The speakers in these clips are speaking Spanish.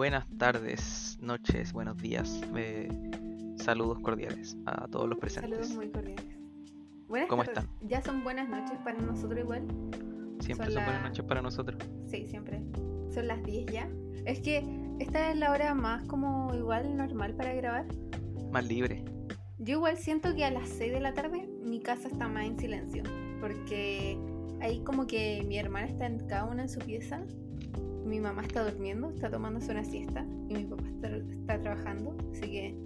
Buenas tardes, noches, buenos días. eh, saludos cordiales a todos los presentes. Saludos muy cordiales. Buenas ¿Cómo tardes. están? Ya son buenas noches para nosotros igual. Siempre son son buenas noches para nosotros. Sí, siempre. Son las 10 ya. Es que esta es la hora más como igual normal para grabar. Más libre. Yo igual siento que a las 6 de la tarde mi casa está más en silencio. Porque ahí como que mi hermana está en cada una en su pieza. Mi mamá está durmiendo, está tomándose una siesta. Y mi papá está, está trabajando. Así que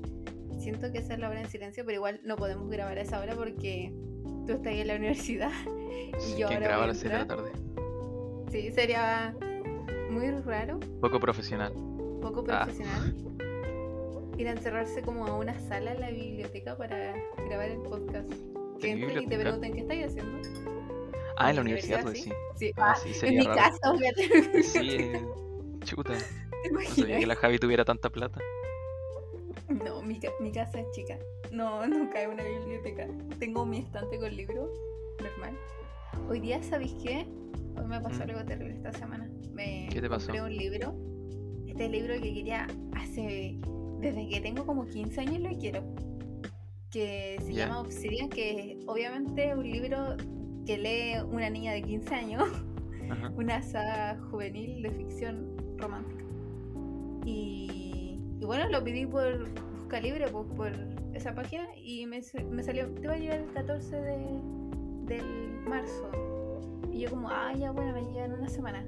siento que esa es la hora en silencio. Pero igual no podemos grabar a esa hora porque tú estás ahí en la universidad. Y yo ¿Quién ahora graba a las 6 de la tarde? Sí, sería muy raro, Poco profesional. poco Ah. profesional. Ir a encerrarse como a una sala en la biblioteca para grabar el podcast. Que ¿En entren y te pregunten qué estáis haciendo. Ah, en ¿En la universidad, tú decís. Sí, Ah, ah, sí, en mi raro. casa, fíjate. Sí, chuta. ¿Te No sabía que la Javi tuviera tanta plata. No, mi, mi casa es chica. No, no cae una biblioteca. Tengo mi estante con libros, normal. Hoy día, ¿sabéis qué? Hoy me pasó ¿Mm? algo terrible esta semana. Me ¿Qué te pasó? compré un libro. Este libro que quería hace. Desde que tengo como 15 años lo quiero. Que se llama Obsidian, que obviamente es un libro que lee una niña de 15 años. Ajá. una saga juvenil de ficción romántica. Y, y bueno, lo pedí por Busca Libre, pues, por esa página, y me, me salió, te va a llegar el 14 de, del marzo. Y yo como, ah, ya bueno, me llega en una semana.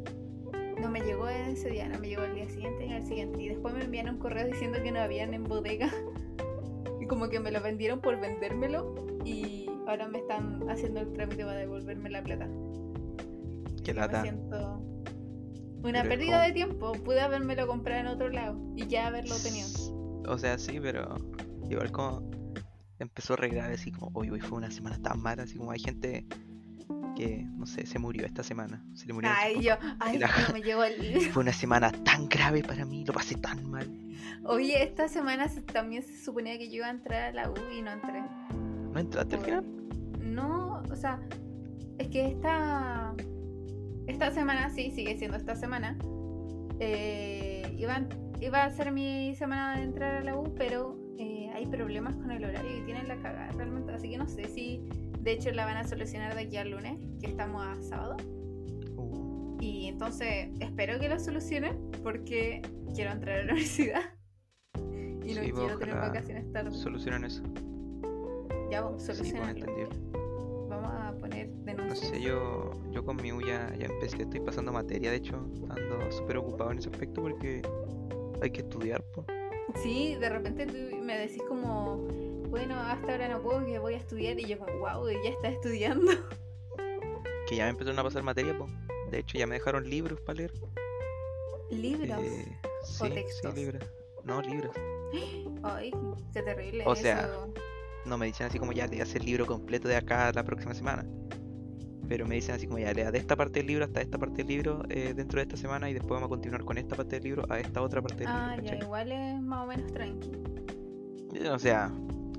No me llegó ese día, no me llegó el día siguiente ni al siguiente. Y después me enviaron un correo diciendo que no habían en bodega. Como que me lo vendieron por vendérmelo. Y ahora me están haciendo el trámite para devolverme la plata. Qué Así lata. Me siento una Pero pérdida de tiempo. Pude habérmelo comprado en otro lado y ya haberlo tenido. O sea, sí, pero igual como empezó re grave, así como, hoy hoy fue una semana tan mala, así como hay gente que, no sé, se murió esta semana. Se le murió Ay, yo, ay, la- no me llegó el. Fue una semana tan grave para mí, lo pasé tan mal. Oye, esta semana se- también se suponía que yo iba a entrar a la U y no entré. ¿No entraste al final? No, o sea, es que esta, esta semana, sí, sigue siendo esta semana. eh, iba, iba a ser mi semana de entrar a la U, pero eh, hay problemas con el horario y tienen la cagada realmente. Así que no sé si, de hecho, la van a solucionar de aquí al lunes, que estamos a sábado. Uh, Y entonces espero que lo solucionen porque quiero entrar a la universidad. Y no Sí, pues, quiero tener vacaciones tarde. solucionan eso. Ya vos, Sí, pues entendible. Vamos a poner No denuncias. sé, yo, yo con mi U ya, ya empecé, estoy pasando materia, de hecho, ando súper ocupado en ese aspecto porque hay que estudiar, pues. Sí, de repente tú me decís como, bueno, hasta ahora no puedo, que voy a estudiar. Y yo como, wow, ya estás estudiando. Que ya me empezaron a pasar materia, pues. De hecho, ya me dejaron libros para leer. Libros. Eh, sí, textos? sí, libros. No, libros. Ay, qué terrible. O sea. No me dicen así como ya leas el libro completo de acá la próxima semana. Pero me dicen así como ya lea de esta parte del libro hasta esta parte del libro eh, dentro de esta semana y después vamos a continuar con esta parte del libro a esta otra parte del Ah, libro. ya, ¿cachai? igual es más o menos tranqui. Eh, O sea,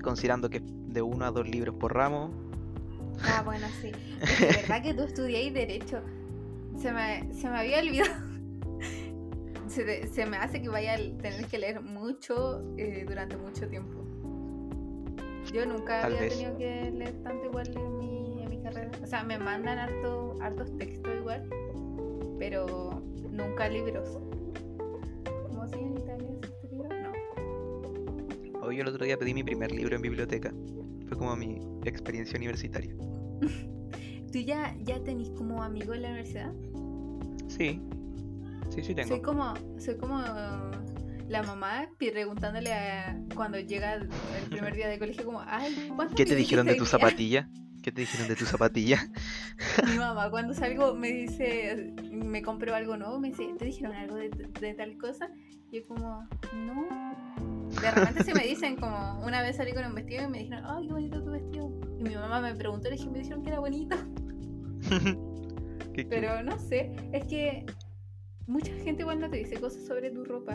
considerando que de uno a dos libros por ramo, Ah, bueno, sí. Es de verdad que tú estudiáis Derecho. Se me, se me había olvidado. Se, me hace que vaya a tener que leer mucho eh, durante mucho tiempo. Yo nunca Tal había vez. tenido que leer tanto igual en mi, en mi carrera. O sea, me mandan harto, hartos textos igual, pero nunca libros. ¿Cómo se llama en hoy yo el otro día pedí mi primer libro en biblioteca. Fue como mi experiencia universitaria. ¿Tú ya, ya tenés como amigo en la universidad? Sí, sí, sí tengo. Soy como, soy como la mamá preguntándole a, cuando llega el primer día de colegio como, ay, ¿cuánto ¿Qué te dijeron de tu día?" zapatilla? ¿Qué te dijeron de tu zapatilla? Mi mamá cuando salgo me dice, me compro algo nuevo, me dice, ¿te dijeron algo de, de tal cosa? Y yo como, no. De repente se me dicen como, una vez salí con un vestido y me dijeron, ay, qué bonito tu vestido. Y mi mamá me preguntó, le dije, me dijeron que era bonito. Pero no sé, es que mucha gente igual no te dice cosas sobre tu ropa.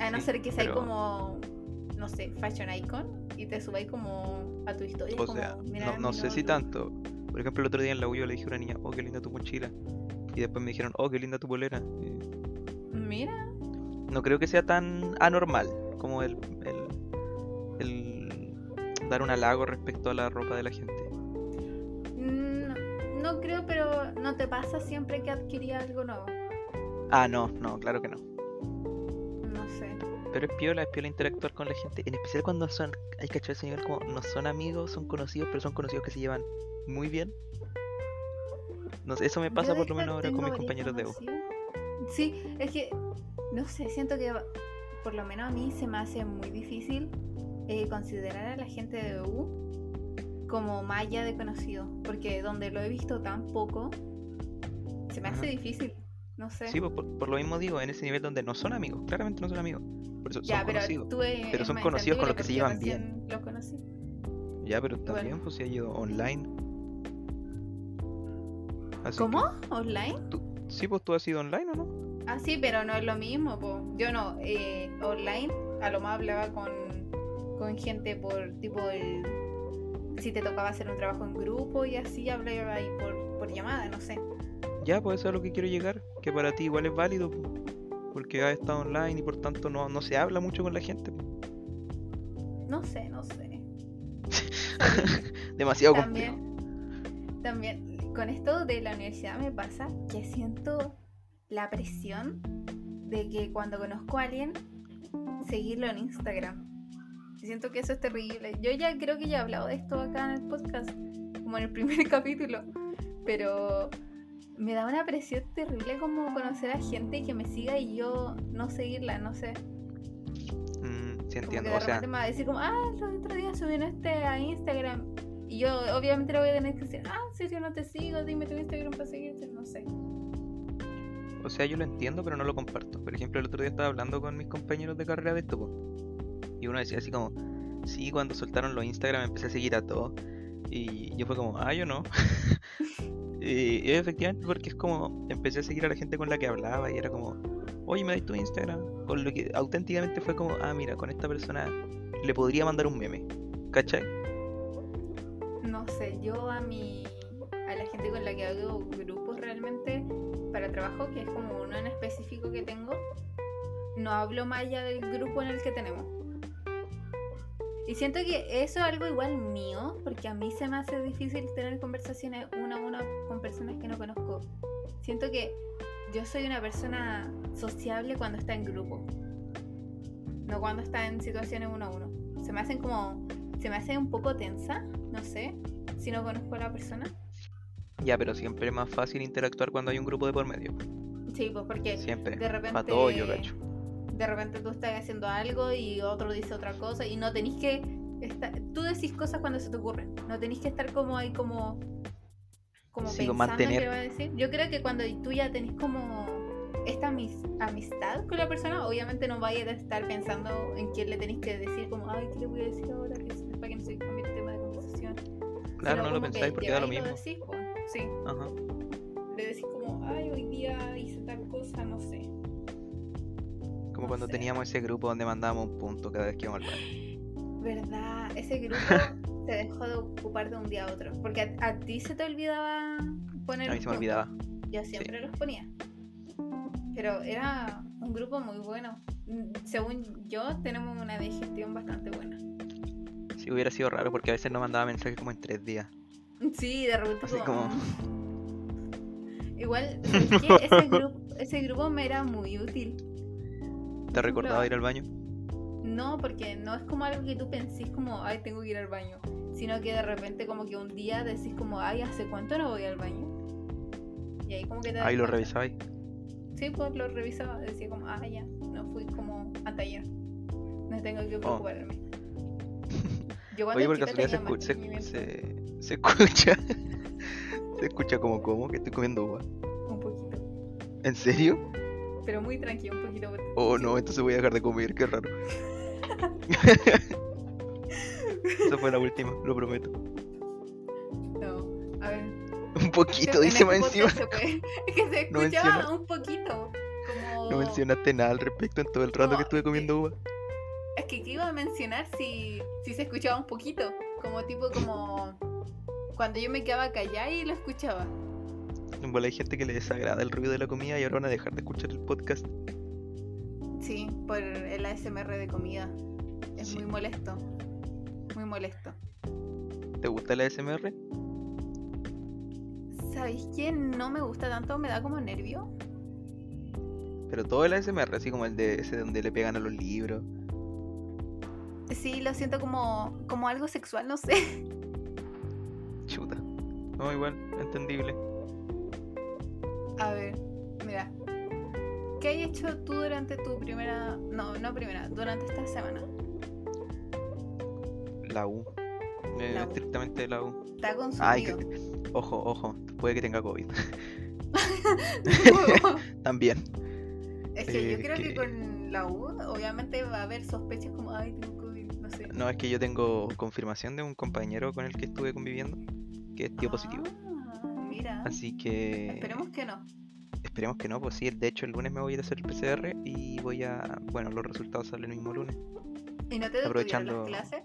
A no Sí, ser que seas pero- como, no sé, fashion icon y te subáis como a tu historia. O como, sea, "Mira no, no sé si look". tanto. Por ejemplo, el otro día en la U yo le dije a una niña, oh, qué linda tu mochila. Y después me dijeron, oh, qué linda tu polera. Y Mira, no creo que sea tan anormal como el, el, el dar un halago respecto a la ropa de la gente. No, no creo, pero ¿no te pasa siempre que adquirí algo nuevo? Ah, no, no, claro que no. No sé. Pero es piola, es piola interactuar con la gente, en especial cuando son, hay que echar ese nivel como no son amigos, son conocidos, pero son conocidos que se llevan muy bien. No sé, eso me pasa por lo menos ahora con mis compañeros de U. Sí, es que, no sé, siento que por lo menos a mí se me hace muy difícil eh, considerar a la gente de U como malla de conocido, porque donde lo he visto tan poco, se me hace difícil, no sé. Sí, pues, por, por lo mismo digo, en ese nivel donde no son amigos, claramente no son amigos. Por eso ya, son pero conocidos. tú eh, pero son más conocidos con los que se llevan recién Los conocí. Ya, pero también pues se ha ido online. Así ¿Cómo? ¿Online? tú- sí, pues tú has ido online o no? Ah, sí, pero no es lo mismo, po. Yo no, eh, online, a lo más hablaba con, con gente por tipo el. Si te tocaba hacer un trabajo en grupo y así hablaba ahí por, por llamada, no sé. Ya, pues eso es a lo que quiero llegar, que para ti igual es válido, pues, porque has estado online y por tanto no, no se habla mucho con la gente. No sé, no sé. Demasiado complejo. También, también, con esto de la universidad me pasa que siento la presión de que cuando conozco a alguien, seguirlo en Instagram. Siento que eso es terrible. Yo ya creo que ya he hablado de esto acá en el podcast, como en el primer capítulo, pero me da una presión terrible como conocer a gente y que me siga y yo no seguirla, no sé. Mm, sí entiendo, o sea, me va a decir como, ah, el otro día subieron este a Instagram. Y yo obviamente le voy a tener que decir, ah, en serio no te sigo, dime tu Instagram para seguirte, no sé. O sea, yo lo entiendo, pero no lo comparto. Por ejemplo, el otro día estaba hablando con mis compañeros de carrera de esto, pues, y uno decía así como, sí, cuando soltaron los Instagram empecé a seguir a todos. Y yo fue como, ah, yo no. y, y efectivamente, porque es como, empecé a seguir a la gente con la que hablaba y era como, oye, me das tu Instagram. Con lo que auténticamente fue como, ah, mira, con esta persona le podría mandar un meme. ¿Cachai? No sé, yo a mi a la gente con la que hago grupos realmente para trabajo, que es como uno en específico que tengo, no hablo más allá del grupo en el que tenemos. Y siento que eso es algo igual mío, porque a mí se me hace difícil tener conversaciones uno a uno con personas que no conozco. Siento que yo soy una persona sociable cuando está en grupo, no cuando está en situaciones uno a uno. Se me hacen como, se me hace un poco tensa, no sé, si no conozco a la persona. Ya, pero siempre es más fácil interactuar cuando hay un grupo de por medio. Sí, pues porque Siempre. de repente Para todo yo cacho. de repente tú estás haciendo algo y otro dice otra cosa y no tenés que estar, tú decís cosas cuando se te ocurren, no tenés que estar como ahí como como Sí, pensando mantener. va a decir. Yo creo que cuando tú ya tenés como esta amis- amistad con la persona, obviamente no vayas a estar pensando en quién le tenés que decir como, ay, ¿qué le voy a decir ahora? Que para que no se cambie el tema de conversación. Claro, Sino no lo pensáis que porque da lo mismo. decís, po. Sí, Ajá. le decís como, ay, hoy día hice tal cosa, no sé. Como No cuando sé. teníamos ese grupo donde mandábamos un punto cada vez que íbamos al baño. ¿Verdad? Ese grupo se dejó de ocupar de un día a otro. Porque a, a ti se te olvidaba poner A mí se me olvidaba. Yo siempre los ponía. Pero era un grupo muy bueno. Mm, Según yo, tenemos una digestión bastante buena. Si hubiera sido raro porque a veces no mandaba mensajes como en tres días. Sí, de repente Así como... Igual. Ese, grupo, ese grupo me era muy útil. ¿Te recordaba ir al baño? No, porque no es como algo que tú pensís como, ay, tengo que ir al baño. Sino que de repente como que un día decís como, ay, ¿hace cuánto no voy al baño? Y ahí como que te Ahí lo revisabais. Sí, pues lo revisaba, decía como, ah, ya, no fui como hasta ayer. No tengo que Oh. preocuparme. Yo cuando Oye, por chica tenía se, se, se escucha. se escucha como como que estoy comiendo uva. Un poquito. ¿En serio? Pero muy tranquilo, un poquito. Oh no, entonces voy a dejar de comer, qué raro. Esa fue la última, lo prometo. No, a ver. Un poquito, dice este más encima. Es que se No escuchaba un poquito. Como... No mencionaste nada al respecto en todo el rato que estuve comiendo uva. Es que ¿qué iba a mencionar si, si se escuchaba un poquito. Como tipo como cuando yo me quedaba callada y lo escuchaba. En bola hay gente que le desagrada el ruido de la comida y ahora van a dejar de escuchar el podcast. Sí, por el ASMR de comida. Es Sí. muy molesto. Muy molesto. ¿Te gusta el ASMR? ¿Sabéis qué? No me gusta tanto, me da como nervio. Pero todo el ASMR, así como el de ese donde le pegan a los libros. Sí, lo siento como, como algo sexual, no sé. No, igual, entendible. A ver, mira. ¿Qué hay hecho tú durante tu primera... No, no primera, durante esta semana? La U. Eh, La U. estrictamente la U. ¿Te ha Ay, consumido? que- ojo, ojo. Puede que tenga COVID. También. es que yo Eh, creo que que- con la U, obviamente va a haber sospechas como, ay, tengo COVID, no sé. No, es que yo tengo confirmación de un compañero con el que estuve conviviendo que es tío positivo. Ah, mira. Así que Esperemos que no. esperemos que no, pues sí, de hecho el lunes me voy a ir a hacer el PCR y voy a, bueno, los resultados salen el mismo lunes. ¿Y no te Aprovechando- las clases?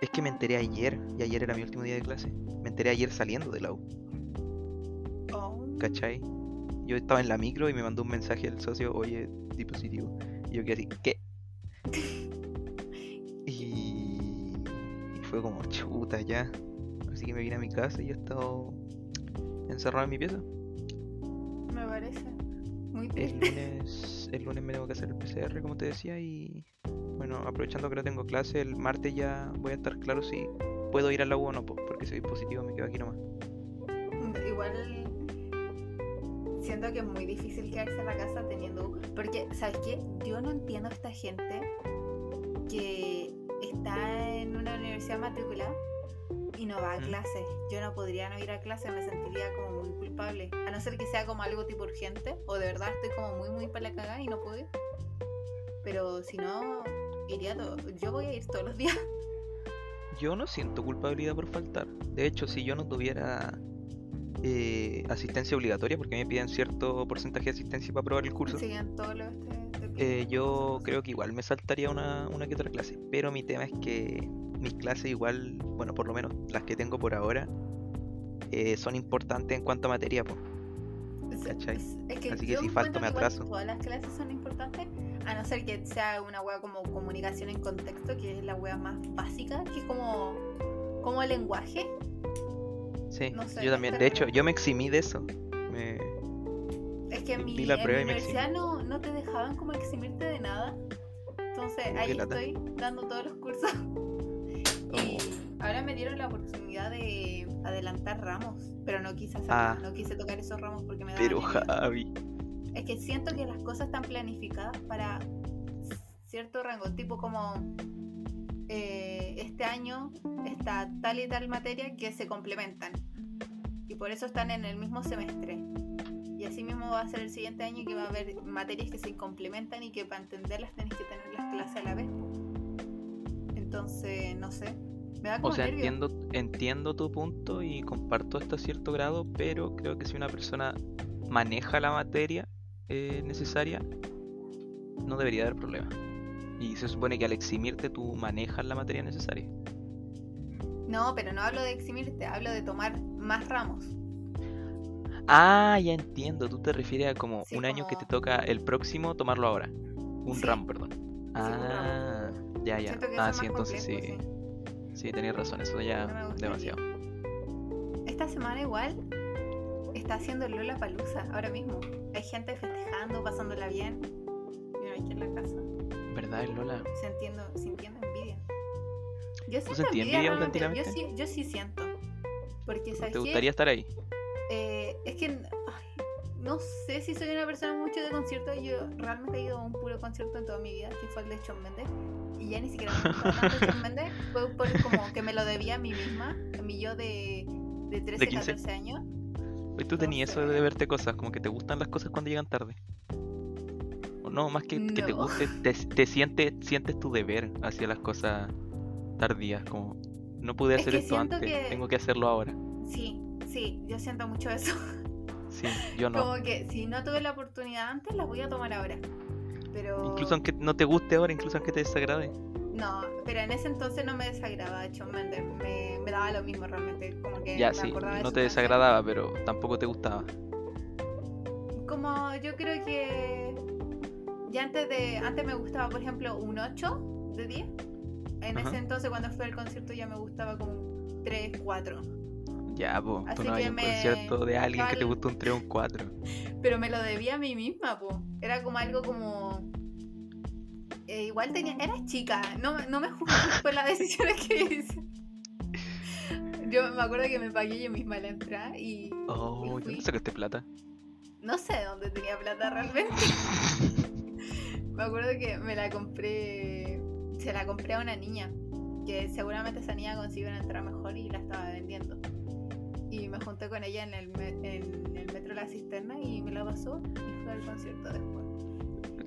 Es que me enteré ayer, y ayer era mi último día de clase. Me enteré ayer saliendo de la U, Oh. ¿cachai? Yo estaba en la micro y me mandó un mensaje el socio, oye, di positivo. Y yo quedé así, ¿qué? Y, y fue como chuta ya. Así que me vine a mi casa y he estado encerrado en mi pieza. Me parece. Muy El triste. lunes, el lunes me tengo que hacer el PCR, como te decía, y bueno, aprovechando que no tengo clase, el martes ya voy a estar claro si puedo ir a la U o no, po, porque soy positivo me quedo aquí nomás. Igual siento que es muy difícil quedarse en la casa teniendo U. Porque, ¿sabes qué? Yo no entiendo a esta gente que está en una universidad matriculada y no va a clases. Yo no podría no ir a clase, me sentiría como muy culpable. A no ser que sea como algo tipo urgente o de verdad estoy como muy, muy para la cagada y no puedo ir. Pero si no, iría todo. Yo voy a ir todos los días. Yo no siento culpabilidad por faltar. De hecho, si yo no tuviera eh, asistencia obligatoria, porque me piden cierto porcentaje de asistencia para aprobar el curso, Siguen todos los te- te piden. eh, yo creo que igual me saltaría una, una que otra clase. Pero mi tema es que mis clases igual, bueno, por lo menos las que tengo por ahora, eh, son importantes en cuanto a materia, po. Es- ¿cachai? es- es que Así que si falto me atraso. Todas las clases son importantes, a no ser que sea una wea como comunicación en contexto, que es la wea más básica, que es como, como el lenguaje. Sí, No sé, yo también. De hecho, yo me eximí de eso. Me... Es que en mi, la en mi universidad no, no te dejaban como eximirte de nada. Entonces ahí estoy dando todos los cursos. Ahora me dieron la oportunidad de adelantar ramos, pero no quise hacerlo, Ah. no quise tocar esos ramos porque me daban Pero. Javi. Es que siento que las cosas están planificadas para cierto rango, tipo como eh, este año está tal y tal materia que se complementan y por eso están en el mismo semestre. Y así mismo va a ser el siguiente año que va a haber materias que se complementan y que para entenderlas tenés que tener las clases a la vez. Entonces, no sé. Me da como O sea, nervio. entiendo, entiendo tu punto y comparto hasta cierto grado, pero creo que si una persona maneja la materia eh, necesaria, no debería haber problema. Y se supone que al eximirte tú manejas la materia necesaria. No, pero no hablo de eximirte, hablo de tomar más ramos. Ah, ya entiendo. Tú te refieres a como Sí, un año que te toca el próximo tomarlo ahora. Un Sí. ramo, perdón. un Ah, ya, ya. Ah, sí, entonces sí. Sí, tenías razón. Eso ya No demasiado. Esta semana igual está haciendo Lola Palusa ahora mismo. Hay gente festejando, pasándola bien. Y uno aquí en la casa, ¿Verdad, Lola? sintiendo, sintiendo envidia. Yo siento envidia Yo sí, yo sí siento. Porque, ¿sabes ¿Te qué? gustaría estar ahí? Eh, es que no sé si soy una persona mucho de conciertos. Yo realmente he ido a un puro concierto en toda mi vida, que fue el de Shawn Mendes. Y ya ni siquiera me gustaba tanto Shawn Mendes. Fue por como que me lo debía a mí misma, a mí yo de, de 13, ¿De 15? 14 años. Hoy tú No tenías eso de verte cosas, como que te gustan las cosas cuando llegan tarde. O no, más que, que te guste, te, te sientes, sientes tu deber hacia las cosas tardías, como no pude Es hacer que esto antes, que- tengo que hacerlo ahora. Sí, sí, yo siento mucho eso. Sí, yo no. Como que si no tuve la oportunidad antes, la voy a tomar ahora. Pero. Incluso aunque no te guste ahora, incluso aunque te desagrade. No, pero en ese entonces no me desagradaba Shawn Mendes. Me, me daba lo mismo realmente. Como que Ya, me sí, acordaba no te canción. desagradaba, pero tampoco te gustaba. Como yo creo que ya antes de. Antes me gustaba, por ejemplo, un 8 de 10. En Ajá. ese entonces, cuando fui al concierto, ya me gustaba como un 3, 4. Ya, po, tú no hay un me- concierto de alguien que te gusta un 3 o un 4. Pero me lo debía a mí misma, po. Era como algo como. eh, igual tenía. Era chica, no, no me juzgues por las decisiones que hice. Yo me acuerdo que me pagué yo misma la entrada y Oh, Y ¿y fui. ¿dónde sacaste plata? no sé de dónde tenía plata realmente. Me acuerdo que me la compré. Se la compré a una niña. Que seguramente esa niña consiguió una entrada mejor y la estaba vendiendo. Y me junté con ella en el, me- en el metro La Cisterna y me la pasó y fue al concierto después.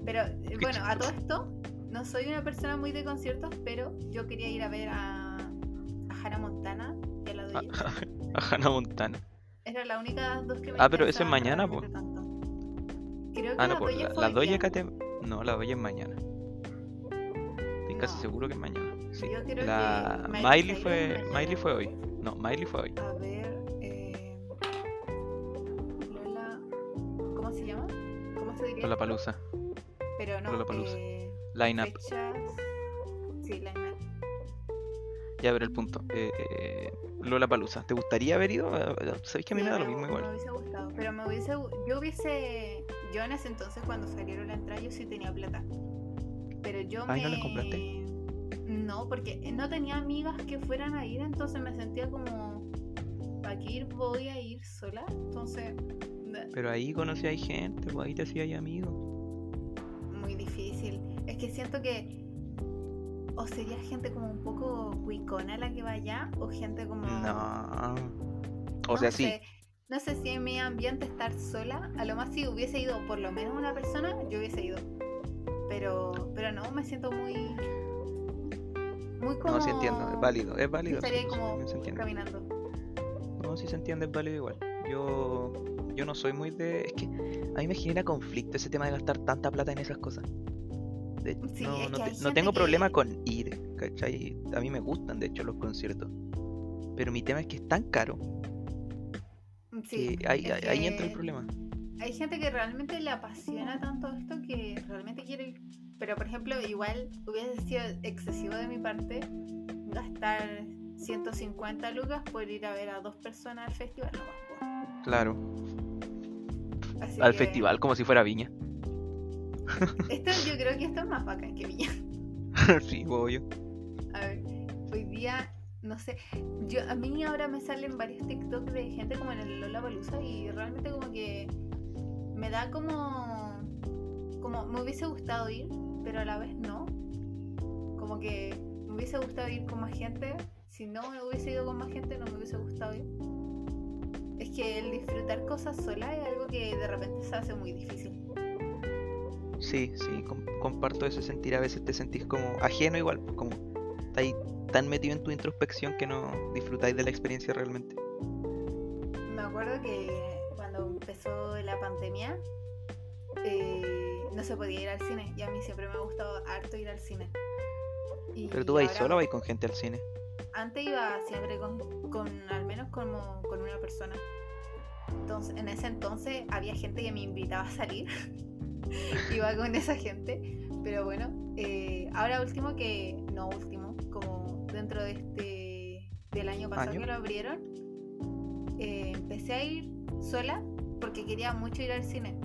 Pero bueno, a todo esto, no soy una persona muy de conciertos, pero yo quería ir a ver a, a Hannah Montana y a la Doja Cat. A Hannah Montana. Era la única dos que me Ah, pero eso es mañana, tanto. Creo que Ah, la no, pues la, fue la día. Cat es- No, la Doja es mañana. Estoy casi seguro que es mañana. Sí. Yo creo La que Miley, Miley fue. Miley fue hoy. No, Miley fue hoy. A ver, Palusa. Pero no, Lollapalooza. eh, Line up. fechas. Sí, line up. Ya ver el punto. Eh, eh, Lola Palusa. ¿Te gustaría haber ido? Eh, Sabéis que a mí Sí, me da lo mismo igual. Me hubiese gustado, pero me hubiese, yo hubiese, yo en ese entonces cuando salieron la entrada yo sí tenía plata. Pero yo Ay, me... ¿no las compraste? No, porque no tenía amigas que fueran a ir, entonces me sentía como, ¿para qué ir? Voy a ir sola. Entonces, Pero ahí conocí a gente, pues ahí te hacías amigos. muy difícil. Es que siento que o sería gente como un poco cuicona la que vaya, o gente como... No. O no sea, sí. sé, No sé si en mi ambiente estar sola, a lo más si hubiese ido por lo menos una persona, yo hubiese ido. Pero, pero no, me siento muy... Muy como... No, sí entiendo, es válido, es válido. Estaría sí, sí, como caminando. No, sí se entiende, es válido igual. Yo, yo no soy muy de. Es que a mí me genera conflicto ese tema de gastar tanta plata en esas cosas. De- Sí, no, es no te- tengo problema con ir, ¿cachai? A mí me gustan, de hecho, los conciertos. Pero mi tema es que es tan caro Sí, que ahí, es ahí- ahí entra el problema. Hay gente que realmente le apasiona tanto esto que realmente quiere ir. Pero, por ejemplo, igual hubiese sido excesivo de mi parte gastar 150 lucas por ir a ver a dos personas al festival. No. Claro, Así al que festival como si fuera viña. Esto, yo creo que esto es más bacán que Villa. sí, obvio. A ver, hoy día, no sé, yo a mí ahora me salen varios TikTok de gente como en el Lollapalooza y realmente como que me da como como me hubiese gustado ir, pero a la vez no. Como que me hubiese gustado ir con más gente, si no me hubiese ido con más gente no me hubiese gustado ir. Es que el disfrutar cosas sola es algo que de repente se hace muy difícil. Sí, sí, com- comparto ese sentir. A veces te sentís como ajeno igual, pues, como estáis tan metido en tu introspección que no disfrutáis de la experiencia realmente. Me acuerdo que cuando empezó la pandemia eh, no se podía ir al cine y a mí siempre me ha gustado harto ir al cine. Y Pero tú vas sola o vas con gente al cine. Antes iba siempre con, con al menos como con una persona. Entonces, en ese entonces había gente que me invitaba a salir. iba con esa gente. Pero bueno, eh, ahora último que, no último, como dentro de este, del año pasado ¿Año? que lo abrieron, eh, empecé a ir sola porque quería mucho ir al cine.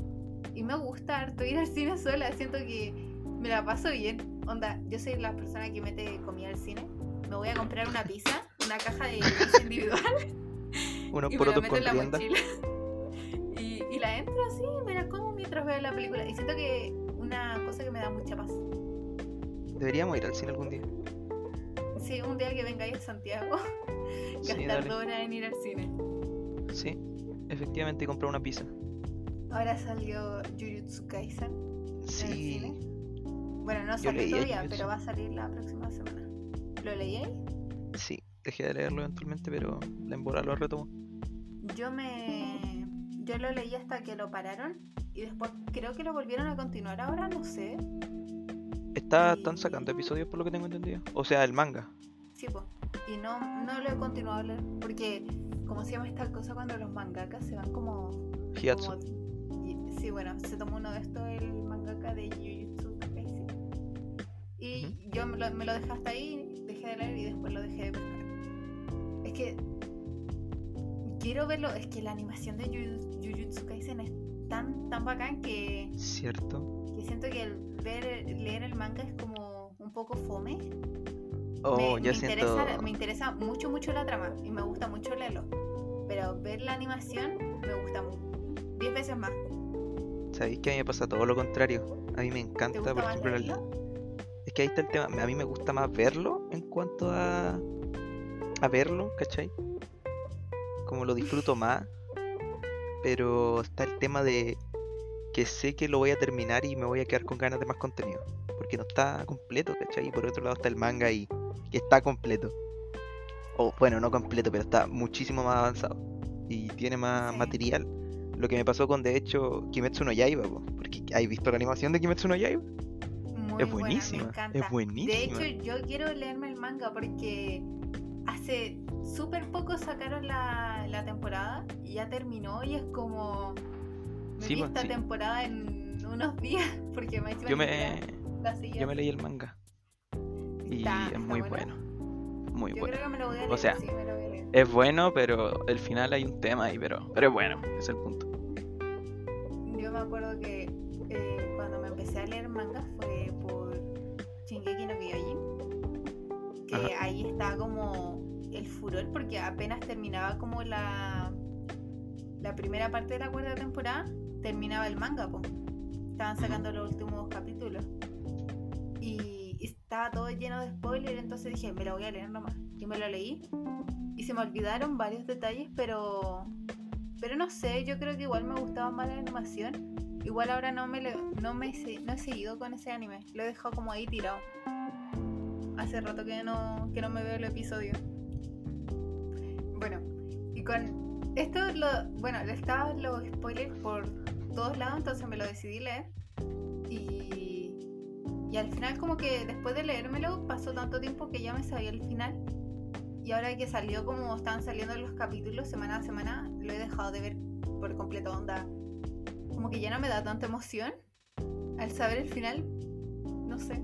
Y me gusta harto ir al cine sola, siento que me la paso bien. Onda, yo soy la persona que mete comida al cine. Me voy a comprar una pizza, una caja de individual Unos y me la meto en la mochila. Y, y la entro así, me la como mientras veo la película. Y siento que una cosa que me da mucha paz. Deberíamos ir al cine algún día. Sí, un día que vengáis a Santiago, Sí, gastar dale. dos horas en ir al cine. Sí, efectivamente comprar una pizza. Ahora salió Jujutsu Kaisen. Sí, cine? Bueno, no salió todavía, pero va a salir la próxima semana. ¿Lo leí? sí. Dejé de leerlo eventualmente, pero la embora lo retomo. Yo me. Yo lo leí hasta que lo pararon. Y después creo que lo volvieron a continuar ahora, no sé. Está, Y- están sacando episodios por lo que tengo entendido. O sea, el manga. Sí, pues. Y no, no lo he continuado a leer. Porque, ¿cómo se llama esta cosa cuando los mangakas se van como. Hiatsu. como- sí, bueno, se tomó uno de estos el mangaka de Jujutsu y yo me lo, me lo dejé hasta ahí, dejé de leer y después lo dejé de pescar. Es que quiero verlo, es que la animación de Juju- Jujutsu Kaisen es tan, tan bacán que, ¿Cierto? que siento que el ver, leer el manga es como un poco fome. Oh, me, yo me siento. interesa, me interesa mucho, mucho la trama y me gusta mucho leerlo. Pero ver la animación me gusta mu- 10 veces más. ¿Sabéis que a mí me pasa todo lo contrario? A mí me ¿Te encanta, por ejemplo, la- es que ahí está el tema. A mí me gusta más verlo en cuanto a. a verlo, ¿cachai? Como lo disfruto más. Pero está el tema de que sé que lo voy a terminar y me voy a quedar con ganas de más contenido. Porque no está completo, ¿cachai? Y por otro lado está el manga y que está completo. O bueno, no completo, pero está muchísimo más avanzado. Y tiene más Sí. material. Lo que me pasó con, de hecho, Kimetsu no Yaiba, po, porque ¿hay visto la animación de Kimetsu no Yaiba? Muy Es buena, buenísima, me es buenísima. De hecho, yo quiero leerme el manga porque hace súper poco sacaron la, la temporada y ya terminó y es como... Me Sí, vi po, esta sí. temporada en unos días porque me Yo me, la yo me leí el manga. Y Está- es está muy bueno. bueno. Muy Yo bueno. creo que me lo voy a leer. O sea, sí, me lo voy a leer. Es bueno, pero el final hay un tema ahí, pero, pero es bueno, es el punto. Yo me acuerdo que eh, cuando me empecé a leer manga fue por Shingeki no Kyojin. Que Ajá. ahí estaba como el furor porque apenas terminaba como la la primera parte de la cuarta temporada, terminaba el manga, po. Estaban sacando los últimos capítulos. Y y estaba todo lleno de spoilers, entonces dije, me lo voy a leer nomás. Y me lo leí. Y se me olvidaron varios detalles, pero pero no sé, yo creo que igual me gustaba más la animación. Igual ahora no me, le- no me no he seguido con ese anime. Lo he dejado como ahí tirado. Hace rato que no, que no me veo el episodio. Bueno, y con esto, lo, bueno, estaban los spoilers por todos lados, entonces me lo decidí leer. Y, y al final como que después de leérmelo pasó tanto tiempo que ya me sabía el final. Y ahora que salió como estaban saliendo los capítulos semana a semana, lo he dejado de ver por completo onda. Como que ya no me da tanta emoción al saber el final. No sé.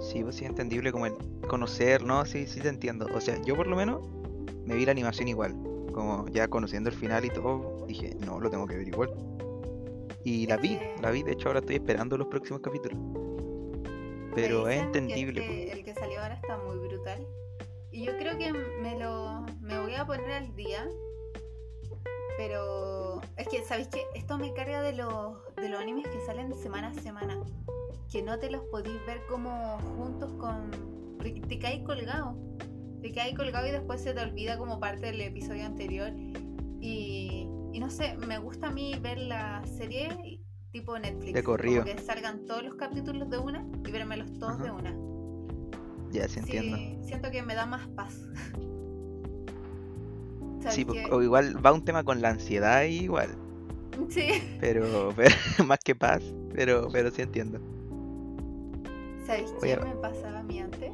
Sí, pues sí, entendible como el conocer, ¿no? Sí, sí te entiendo. O sea, yo por lo menos me vi la animación igual. Como ya conociendo el final y todo, dije, no, lo tengo que ver igual. Y la vi, que- la vi, de hecho ahora estoy esperando los próximos capítulos. Pero es dicen que entendible. este- el que salió ahora está muy brutal. Y yo creo que me lo me voy a poner al día. Pero es que, ¿sabéis qué? Esto me carga de los, de los animes que salen semana a semana. Que no te los podéis ver como juntos con... Te caes colgado. Te caes colgado y después se te olvida como parte del episodio anterior. Y, y no sé, me gusta a mí ver la serie tipo Netflix. De corrido. Como que salgan todos los capítulos de una y vérmelos todos Ajá. de una. Ya, sí entiendo. Sí, siento que me da más paz. ¿Sabes Sí, o igual va un tema con la ansiedad igual. Sí. Pero, pero más que paz, pero, pero sí entiendo. ¿Sabes Voy qué me pasaba a mí antes?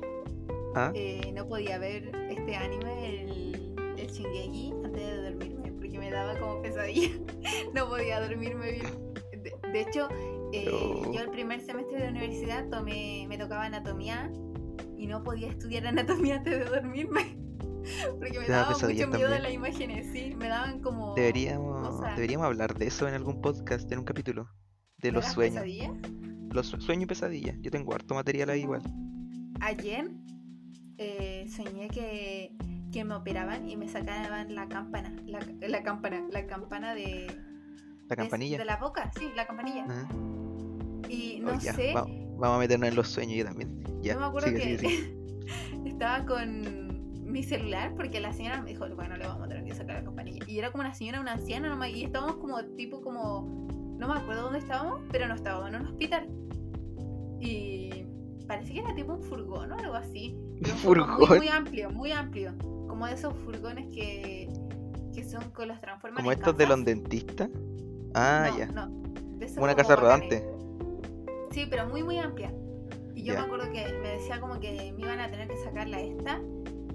¿Ah? Eh, no podía ver este anime, el, el Shingeki, antes de dormirme, porque me daba como pesadilla. no podía dormirme bien. De, de hecho, eh, Pero- yo el primer semestre de universidad tomé, me tocaba anatomía y no podía estudiar anatomía antes de dormirme. Porque me ¿Te daba mucho miedo también? las imágenes, sí, me daban como... Deberíamos, cosas. deberíamos hablar de eso en algún podcast, en un capítulo. De ¿Me los sueños. pesadillas? Los sue- sueños y pesadillas. Yo tengo harto material ahí igual. Ayer eh, soñé que, que me operaban y me sacaban la campana, la, la campana, la campana de, La campanilla. de la boca, sí, la campanilla. Ah, Y oh, no ya, sé, va- vamos a meternos en los sueños yo también. Ya, yo me acuerdo sigue, que sigue, sigue. estaba con mi celular porque la señora me dijo, bueno, le vamos a tener que sacar la campanilla. Y era como una señora, una anciana nomás, y estábamos como tipo como, no me acuerdo dónde estábamos, pero no estábamos en un hospital. Y parece que era tipo un furgón o algo así. Pero furgón. Muy, muy amplio, muy amplio. Como de esos furgones que, que son que los transforman Como en estos de los dentistas. Ah, No, ya. no, de esos Una casa bacanes. rodante. Sí, pero muy, muy amplia. Y yo me acuerdo que me decía como que me iban a tener que sacarla esta.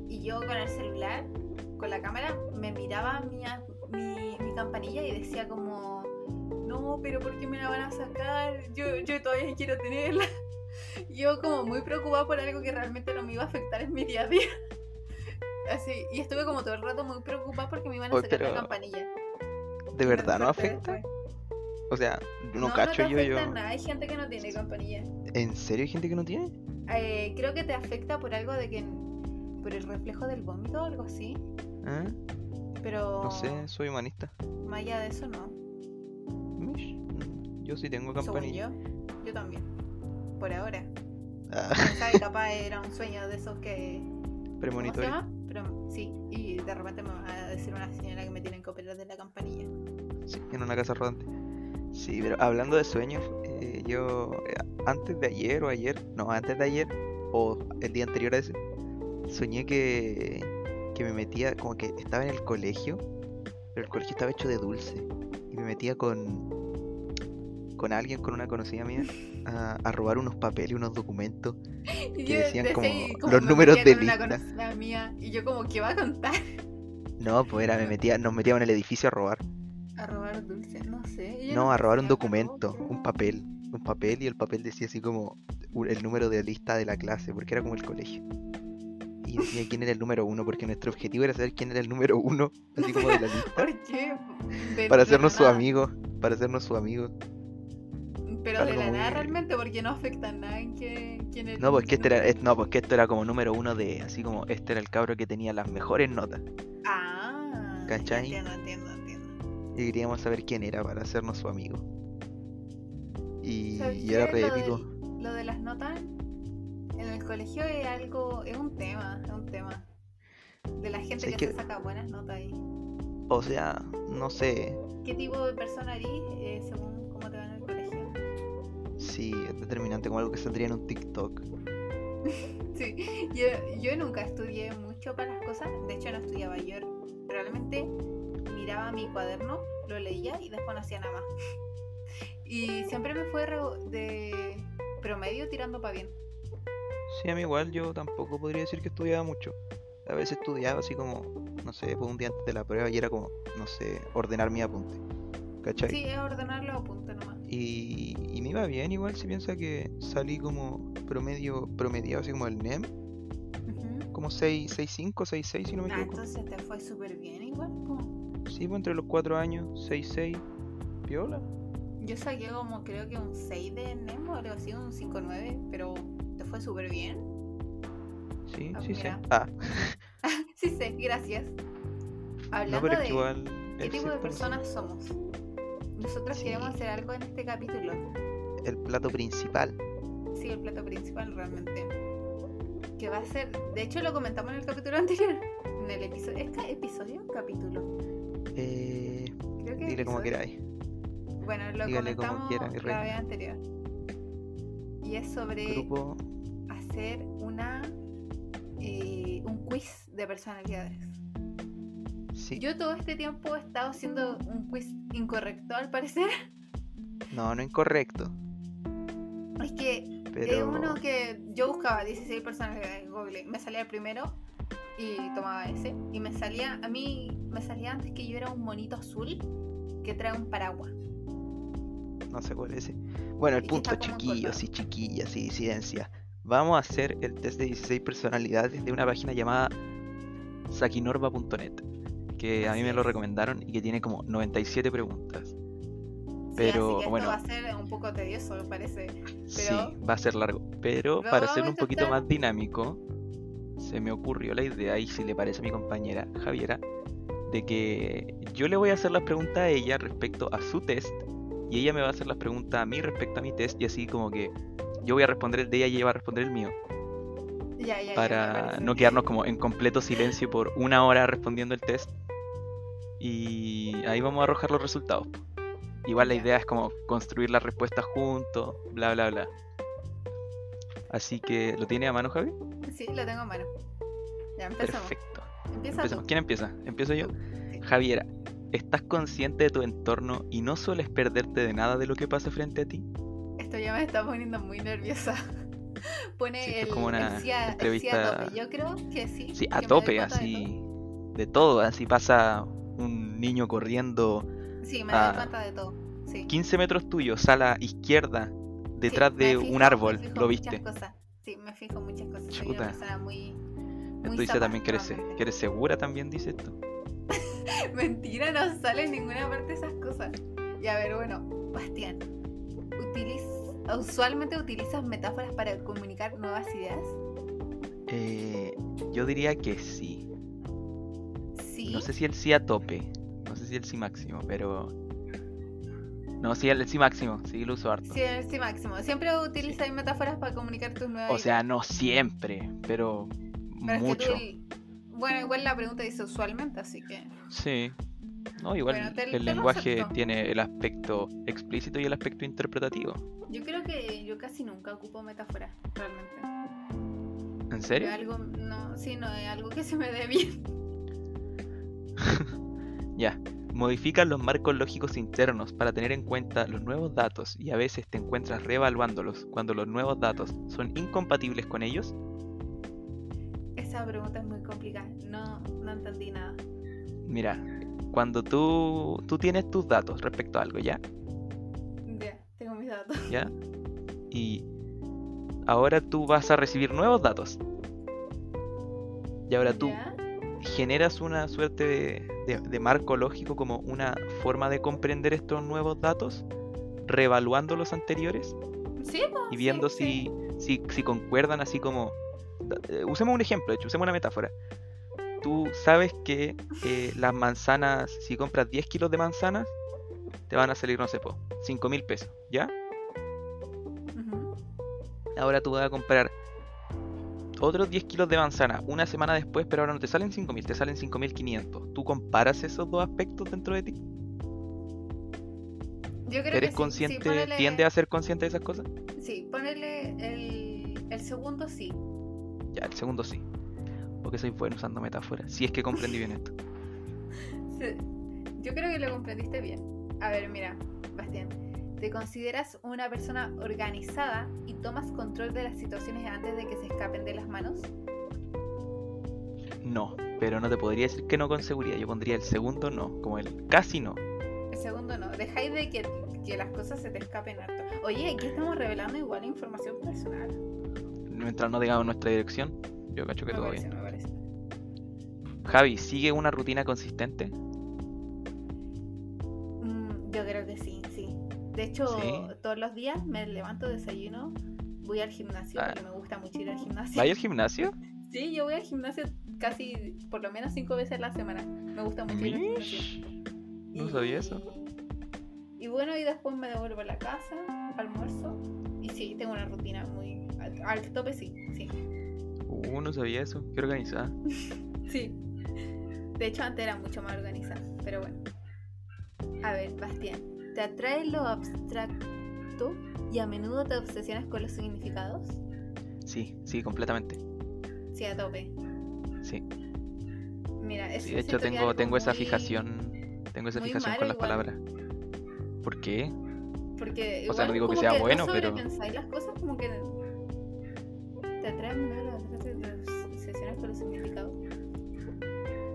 Y yo con el celular, con la cámara, me miraba mi, mi, mi campanilla y decía como, no, pero ¿por qué me la van a sacar? Yo, yo todavía quiero tenerla. yo como muy preocupada por algo que realmente no me iba a afectar en mi día a día. Así, y estuve como todo el rato muy preocupada porque me iban a sacar la campanilla. ¿De verdad no afecta? después. O sea, no, No, cacho no te yo, yo. afecta nada, hay gente que no tiene campanilla. ¿En serio hay gente que no tiene? Eh, creo que te afecta por algo de que. por el reflejo del vómito o algo así. ¿Ah? Pero. No sé, soy humanista. Más allá de eso, no. Yo sí tengo Según campanilla. yo, yo también. Por ahora. Ah, sabe, capaz era un sueño de esos que. ¿Cómo se premonitorio. Pero sí, y de repente me va a decir una señora que me tienen que operar de la campanilla. Sí, en una casa rodante. Sí, pero hablando de sueños, eh, yo eh, antes de ayer o ayer, no, antes de ayer o el día anterior a ese, soñé que, que me metía, como que estaba en el colegio, pero el colegio estaba hecho de dulce y me metía con con alguien, con una conocida mía, a, a robar unos papeles, unos documentos. Que yo decían decía como los me números de una lista. mía, y yo como, ¿qué va a contar? No, pues era, me metía, nos metíamos en el edificio a robar. A robar dulce, no sé. No, a robar un documento, un papel, un papel y el papel decía así como el número de lista de la clase, porque era como el colegio. Y decía quién era el número uno, porque nuestro objetivo era saber quién era el número uno, así como de la lista, ¿Por qué? De- para hacernos su amigo, para hacernos su amigo. Pero de la nada realmente, porque no afecta nada en que, quién es No, pues que este era, es- no, pues que esto era como número uno de, así como este era el cabro que tenía las mejores notas. Ah, ¿Cachai? entiendo, entiendo, entiendo. Y queríamos saber quién era para hacernos su amigo. Y, era re Lo épico. del- Lo de las notas en el colegio es algo, es un tema, es un tema. De la gente ¿Sabes que qué? se saca buenas notas ahí. O sea, no sé, ¿Qué tipo de persona eres eh, según si es determinante como algo que saldría en un TikTok. Sí, yo, yo nunca estudié mucho para las cosas, de hecho no estudiaba, yo realmente miraba mi cuaderno, lo leía y después no hacía nada más. Y siempre me fue de promedio tirando para bien. Sí, a mí igual yo tampoco podría decir que estudiaba mucho. A veces estudiaba así como, no sé, pues un día antes de la prueba y era como, no sé, ordenar mi apunte. ¿Cachai? Sí, es ordenar los apuntes nomás. Y, y me iba bien igual si piensa que salí como promedio, promediado así como el NEM, Ujú. como 6, 6.5, 6.6 si no me Ah, equivoco. entonces te fue súper bien igual. po. Sí, pues entre los 4 años, 6.6, piola. Yo saqué como creo que un 6 de Nemo, algo así, un 5-9, pero te fue súper bien. Sí, Ah, sí, sí. mira. Ah, Sí, sí, gracias. Hablando no, pero de igual... qué tipo de personas somos. Nosotros Sí. queremos hacer algo en este capítulo. El plato principal. Sí, el plato principal realmente. Que va a ser, de hecho lo comentamos en el capítulo anterior. En el episodio, ¿es ca- episodio capítulo? Eh, Creo que dile como queráis. Bueno, lo Dígale comentamos la vez anterior. Y es sobre Grupo... hacer una eh, un quiz de personalidades. Sí. Yo todo este tiempo he estado haciendo un quiz incorrecto al parecer. No, no incorrecto. Es que es Pero... uno que yo buscaba 16 personalidades en Google, me salía el primero y tomaba ese. Y me salía, a mí me salía antes que yo era un monito azul que trae un paraguas. No sé cuál es ese. Bueno, el Y punto, chiquillos y chiquillas y disidencias. Vamos a hacer el test de 16 personalidades de una página llamada sakinorba.net. Que a mí me lo recomendaron y que tiene como 97 preguntas. Sí, Pero, así que esto bueno. va a ser un poco tedioso, me parece. Sí, va a ser largo. Pero para hacerlo un poquito más dinámico, se me ocurrió la idea, y si le parece a mi compañera Javiera, de que yo le voy a hacer las preguntas a ella respecto a su test, y ella me va a hacer las preguntas a mí respecto a mi test, y así como que yo voy a responder el de ella y ella va a responder el mío, Ya, ya, para no quedarnos como en completo silencio por una hora respondiendo el test. Y ahí vamos a arrojar los resultados. Igual la idea es como construir las respuestas juntos, bla bla bla. Así que, ¿lo tiene a mano Javi? Sí, lo tengo en mano. Ya empezamos. Perfecto. Empieza Empezamos. tú. ¿Quién empieza? ¿Empiezo yo? Sí. Javiera, ¿estás consciente de tu entorno y no sueles perderte de nada de lo que pasa frente a ti? Esto ya me está poniendo muy nerviosa. Pone Sí, el, es como una el a- el a entrevista- tope. Yo creo que sí. Sí, a tope, así. De todo, así pasa un niño corriendo. Sí, me doy cuenta de todo. Sí. 15 metros tuyos, a la izquierda detrás Sí, me de fijo- un me árbol, fijo lo muchas viste. cosas. Sí, me fijo muchas cosas. Soy Chuta. una persona muy. muy Esto dice zapa, también que eres, que eres segura, también dice esto. Mentira, no sale en ninguna parte esas cosas. Y a ver, bueno, Bastián. utiliz- ¿Usualmente utilizas metáforas para comunicar nuevas ideas? Eh, yo diría que sí. No sé si el sí a tope. No sé si el sí máximo, pero. No, sí, el sí máximo. Sí, lo uso harto. Sí, sí, máximo. Siempre utilizas metáforas para comunicar tus nuevas O sea, no siempre, pero Pero es que mucho. tú- Bueno, igual la pregunta dice usualmente, así que. Sí. No, igual Bueno, te- el te lenguaje acepto. tiene el aspecto explícito y el aspecto interpretativo. Yo creo que yo casi nunca ocupo metáforas, realmente. ¿En serio? Algo, no, sí, no, es algo que se me dé bien. Ya. Modificas los marcos lógicos internos para tener en cuenta los nuevos datos y a veces te encuentras reevaluándolos cuando los nuevos datos son incompatibles con ellos. Esa pregunta es muy complicada. No, no entendí nada. Mira, cuando tú, tú tienes tus datos respecto a algo, ¿ya? Ya, tengo mis datos. ¿Ya? Y ahora tú vas a recibir nuevos datos. Y ahora tú ¿Ya? Generas una suerte de, de- de marco lógico como una forma de comprender estos nuevos datos, reevaluando los anteriores Sí, pues, y viendo sí, si, si, si concuerdan así como... eh, Usemos un ejemplo, de hecho, usemos una metáfora. Tú sabes que eh, las manzanas, si compras 10 kilos de manzanas, te van a salir, no sé, po, 5 mil pesos, ¿ya? Ahora tú vas a comprar otros 10 kilos de manzana una semana después, pero ahora no te salen 5.000, te salen 5.500. ¿Tú comparas esos dos aspectos dentro de ti? Yo creo ¿Eres que consciente, sí, ponele- tiende a ser consciente de esas cosas? Sí, ponerle el, el segundo sí. Ya, el segundo sí. Porque soy bueno usando metáforas. Si es que comprendí bien esto. Sí, Yo creo que lo comprendiste bien. A ver, mira, Bastián. ¿Te consideras una persona organizada y tomas control de las situaciones antes de que se escapen de las manos? No, pero no te podría decir que no con seguridad. Yo pondría el segundo no, como el casi no. El segundo no. Dejáis de que, que las cosas se te escapen harto. Oye, aquí estamos revelando igual información personal. Mientras no digamos nuestra dirección, yo cacho que Me todo parece, bien. me. Javi, ¿sigue una rutina consistente? De hecho, Sí. todos los días me levanto, desayuno, voy al gimnasio, Ah. porque me gusta mucho ir al gimnasio. ¿Vaya al gimnasio? Sí, yo voy al gimnasio casi por lo menos cinco veces a la semana. Me gusta mucho ir al gimnasio. No sabía eso. Y bueno, y después me devuelvo a la casa, almuerzo. Y sí, tengo una rutina muy. Al, al tope, sí, sí. Uh, no sabía eso. Qué organizada. Sí. De hecho, antes era mucho más organizada, pero bueno. A ver, Bastián, ¿te atrae lo abstracto y a menudo te obsesionas con los significados? Sí, sí, completamente. Sí, a tope. Sí. Mira, eso Sí, de hecho que tengo, tengo esa muy- fijación. Tengo esa fijación con las igual. palabras. ¿Por qué? Porque O sea, no digo que sea bueno, no pero- las cosas como que te atraen menos las obsesiones con los significados.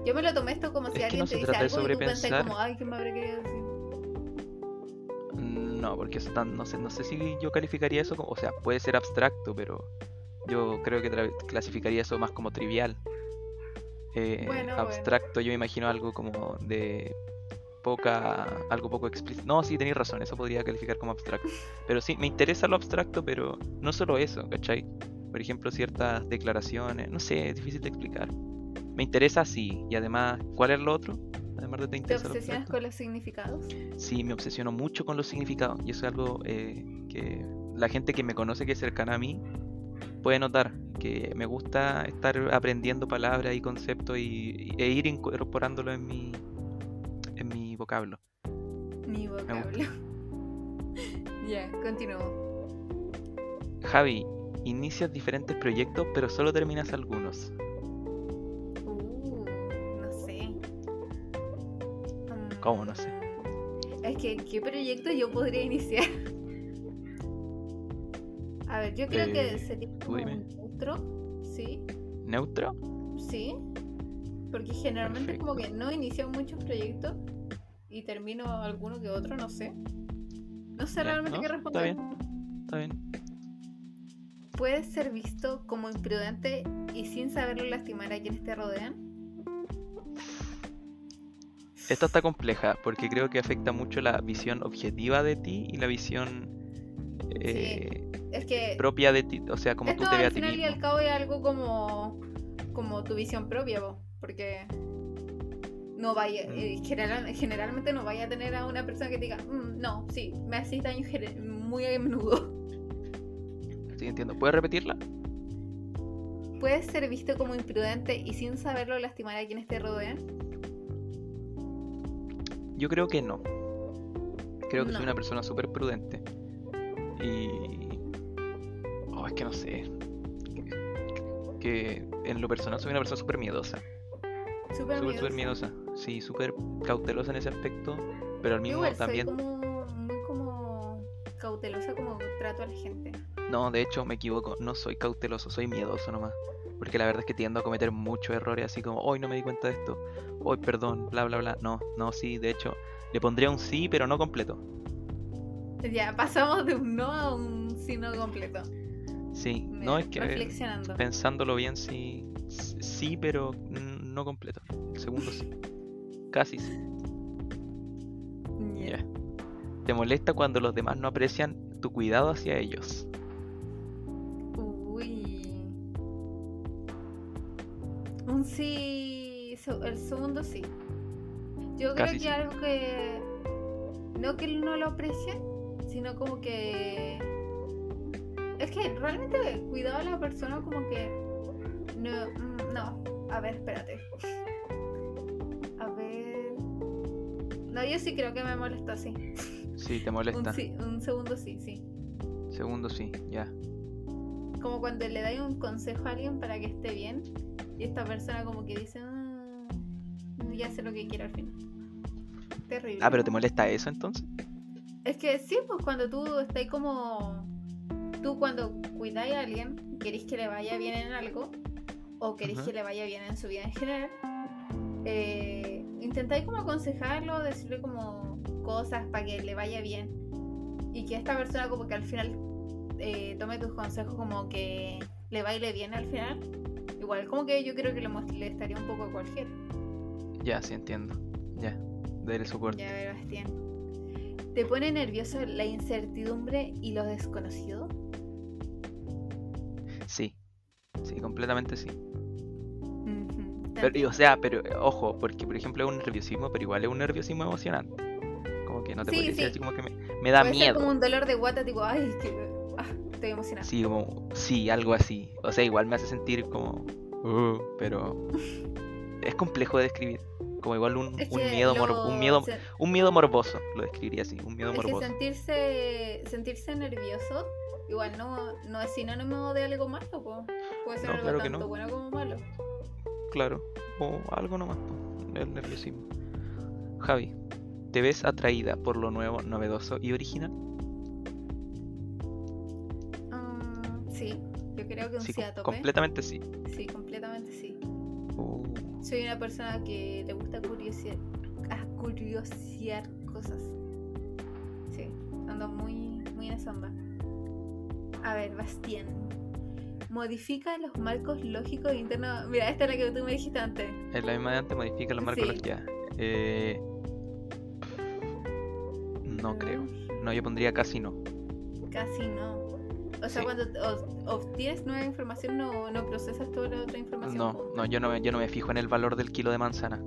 Yo me lo tomé esto como si Es que alguien no te se dice trata de algo y tú pensás sobrepensar. como, ay, ¿qué me habrá querido decir? No, porque eso tan, no sé, no sé si yo calificaría eso como, o sea, puede ser abstracto, pero yo creo que clasificaría eso más como trivial. Eh, Bueno, bueno. abstracto, yo me imagino algo como de poca, algo poco explícito. No, sí, tenéis razón, eso podría calificar como abstracto. Pero sí, me interesa lo abstracto, pero no solo eso, ¿cachai? Por ejemplo, ciertas declaraciones, no sé, es difícil de explicar. Me interesa sí, y además, ¿cuál es lo otro? Además de te ¿Te interesa lo obsesionas con los significados? Sí, me obsesiono mucho con los significados y eso es algo eh, que la gente que me conoce, que es cercana a mí, puede notar que me gusta estar aprendiendo palabras y conceptos y, y- e ir incorporándolo en mi, en mi vocablo. Mi vocablo. ya, continúo. Javi, inicias diferentes proyectos pero solo terminas algunos. ¿Cómo no sé? Es que, ¿qué proyecto yo podría iniciar? A ver, yo creo que Eh, sería como neutro, ¿sí? ¿Neutro? Sí. Porque generalmente es como que Perfecto. no inicio muchos proyectos y termino alguno que otro, no sé. No sé realmente ¿no? qué Está responder. bien. está bien. ¿Puedes ser visto como imprudente y sin saberlo lastimar a quienes te rodean? Esta está compleja porque creo que afecta mucho la visión objetiva de ti y la visión eh, Es que propia de ti, o sea, como esto tú te ves a al final y al cabo es algo como, como tu visión propia, po, porque no vaya, Mm. eh, general- generalmente no vaya a tener a una persona que te diga, "Mm, no, sí, me haces daño muy a menudo. Sí, entiendo. ¿Puedes repetirla? ¿Puedes ser visto como imprudente y sin saberlo lastimar a quienes te rodean? Yo creo que no. Creo que soy No. una persona súper prudente. Y. Oh, es que no sé. Que en lo personal soy una persona súper miedosa. Súper Súper, súper miedosa. miedosa. Sí, súper cautelosa en ese aspecto. Pero al Yo mismo igual también. soy como muy como cautelosa como trato a la gente. No, de hecho me equivoco. No soy cauteloso, soy miedoso nomás. Porque la verdad es que tiendo a cometer muchos errores así como, hoy no me di cuenta de esto. Hoy perdón, bla, bla, bla. No, no, sí, de hecho. Le pondría un sí, pero no completo. Ya pasamos de un no a un sí no completo. Sí, Me- no es que Reflexionando. pensándolo bien, sí, sí, pero no completo. El segundo sí. Casi sí. Ya. ¿Te molesta cuando los demás no aprecian tu cuidado hacia ellos? Un sí. El segundo sí. Yo creo que sí. algo que. No que no lo aprecien, sino como que. Es que realmente cuidado a la persona como que. No, no. A ver, espérate. A ver. No, yo sí creo que me molesta, sí. Sí, te Un, molesta. sí, un segundo sí, sí. Segundo sí, ya. como cuando le dais un consejo a alguien para que esté bien y esta persona como que dice "Ah, ya sé lo que quiero al final terrible. Ah, pero te molesta eso entonces. es que sí pues cuando tú estás como tú cuando cuidáis a alguien queréis que le vaya bien en algo o queréis que le vaya bien en su vida en general eh, intentáis como aconsejarlo decirle como cosas para que le vaya bien. Y que esta persona como que al final eh, tome tus consejos como que le baile bien al final igual como que yo creo que le molestaría un poco a cualquiera Ya, sí entiendo. Ya, daré soporte. ya ver Bastián ¿te pone nervioso la incertidumbre y lo desconocido? Sí, sí, completamente sí. Pero, y, o sea, pero ojo, porque por ejemplo es un nerviosismo, pero igual es un nerviosismo emocionante. Como que no te Sí, podría decir sí. así como que me, me da Puede miedo. como un dolor de guata tipo ay que ah, estoy emocionada Sí, como, sí, algo así. O sea, igual me hace sentir como, "Uh", pero es complejo de describir. Como igual un, un que miedo, mor- lo- un miedo, se- un miedo morboso, lo describiría así, un miedo Es que morboso. sentirse, sentirse nervioso igual no, no es sinónimo de algo malo, po. puede ser No, algo claro que tanto no. bueno como malo. Claro, o algo nomás, po, el nerviosismo. Javi, ¿te ves atraída por lo nuevo, novedoso y original? Sí, yo creo que un Sí, sí, com- a tope. completamente sí. Sí, completamente sí. Uh, Soy una persona que le gusta curiosear, ah, curiosear cosas. Sí, ando muy, muy en esa onda. A ver, Bastián. Modifica los marcos lógicos internos. Mira, esta es la que tú me dijiste antes. es la misma de antes, modifica los marcos Sí. ya. Eh, no creo. No, yo pondría casi no. Casi no. O sea, Sí. cuando obtienes nueva información, no, no procesas toda la otra información. No, no, yo no, me- yo no me fijo en el valor del kilo de manzana.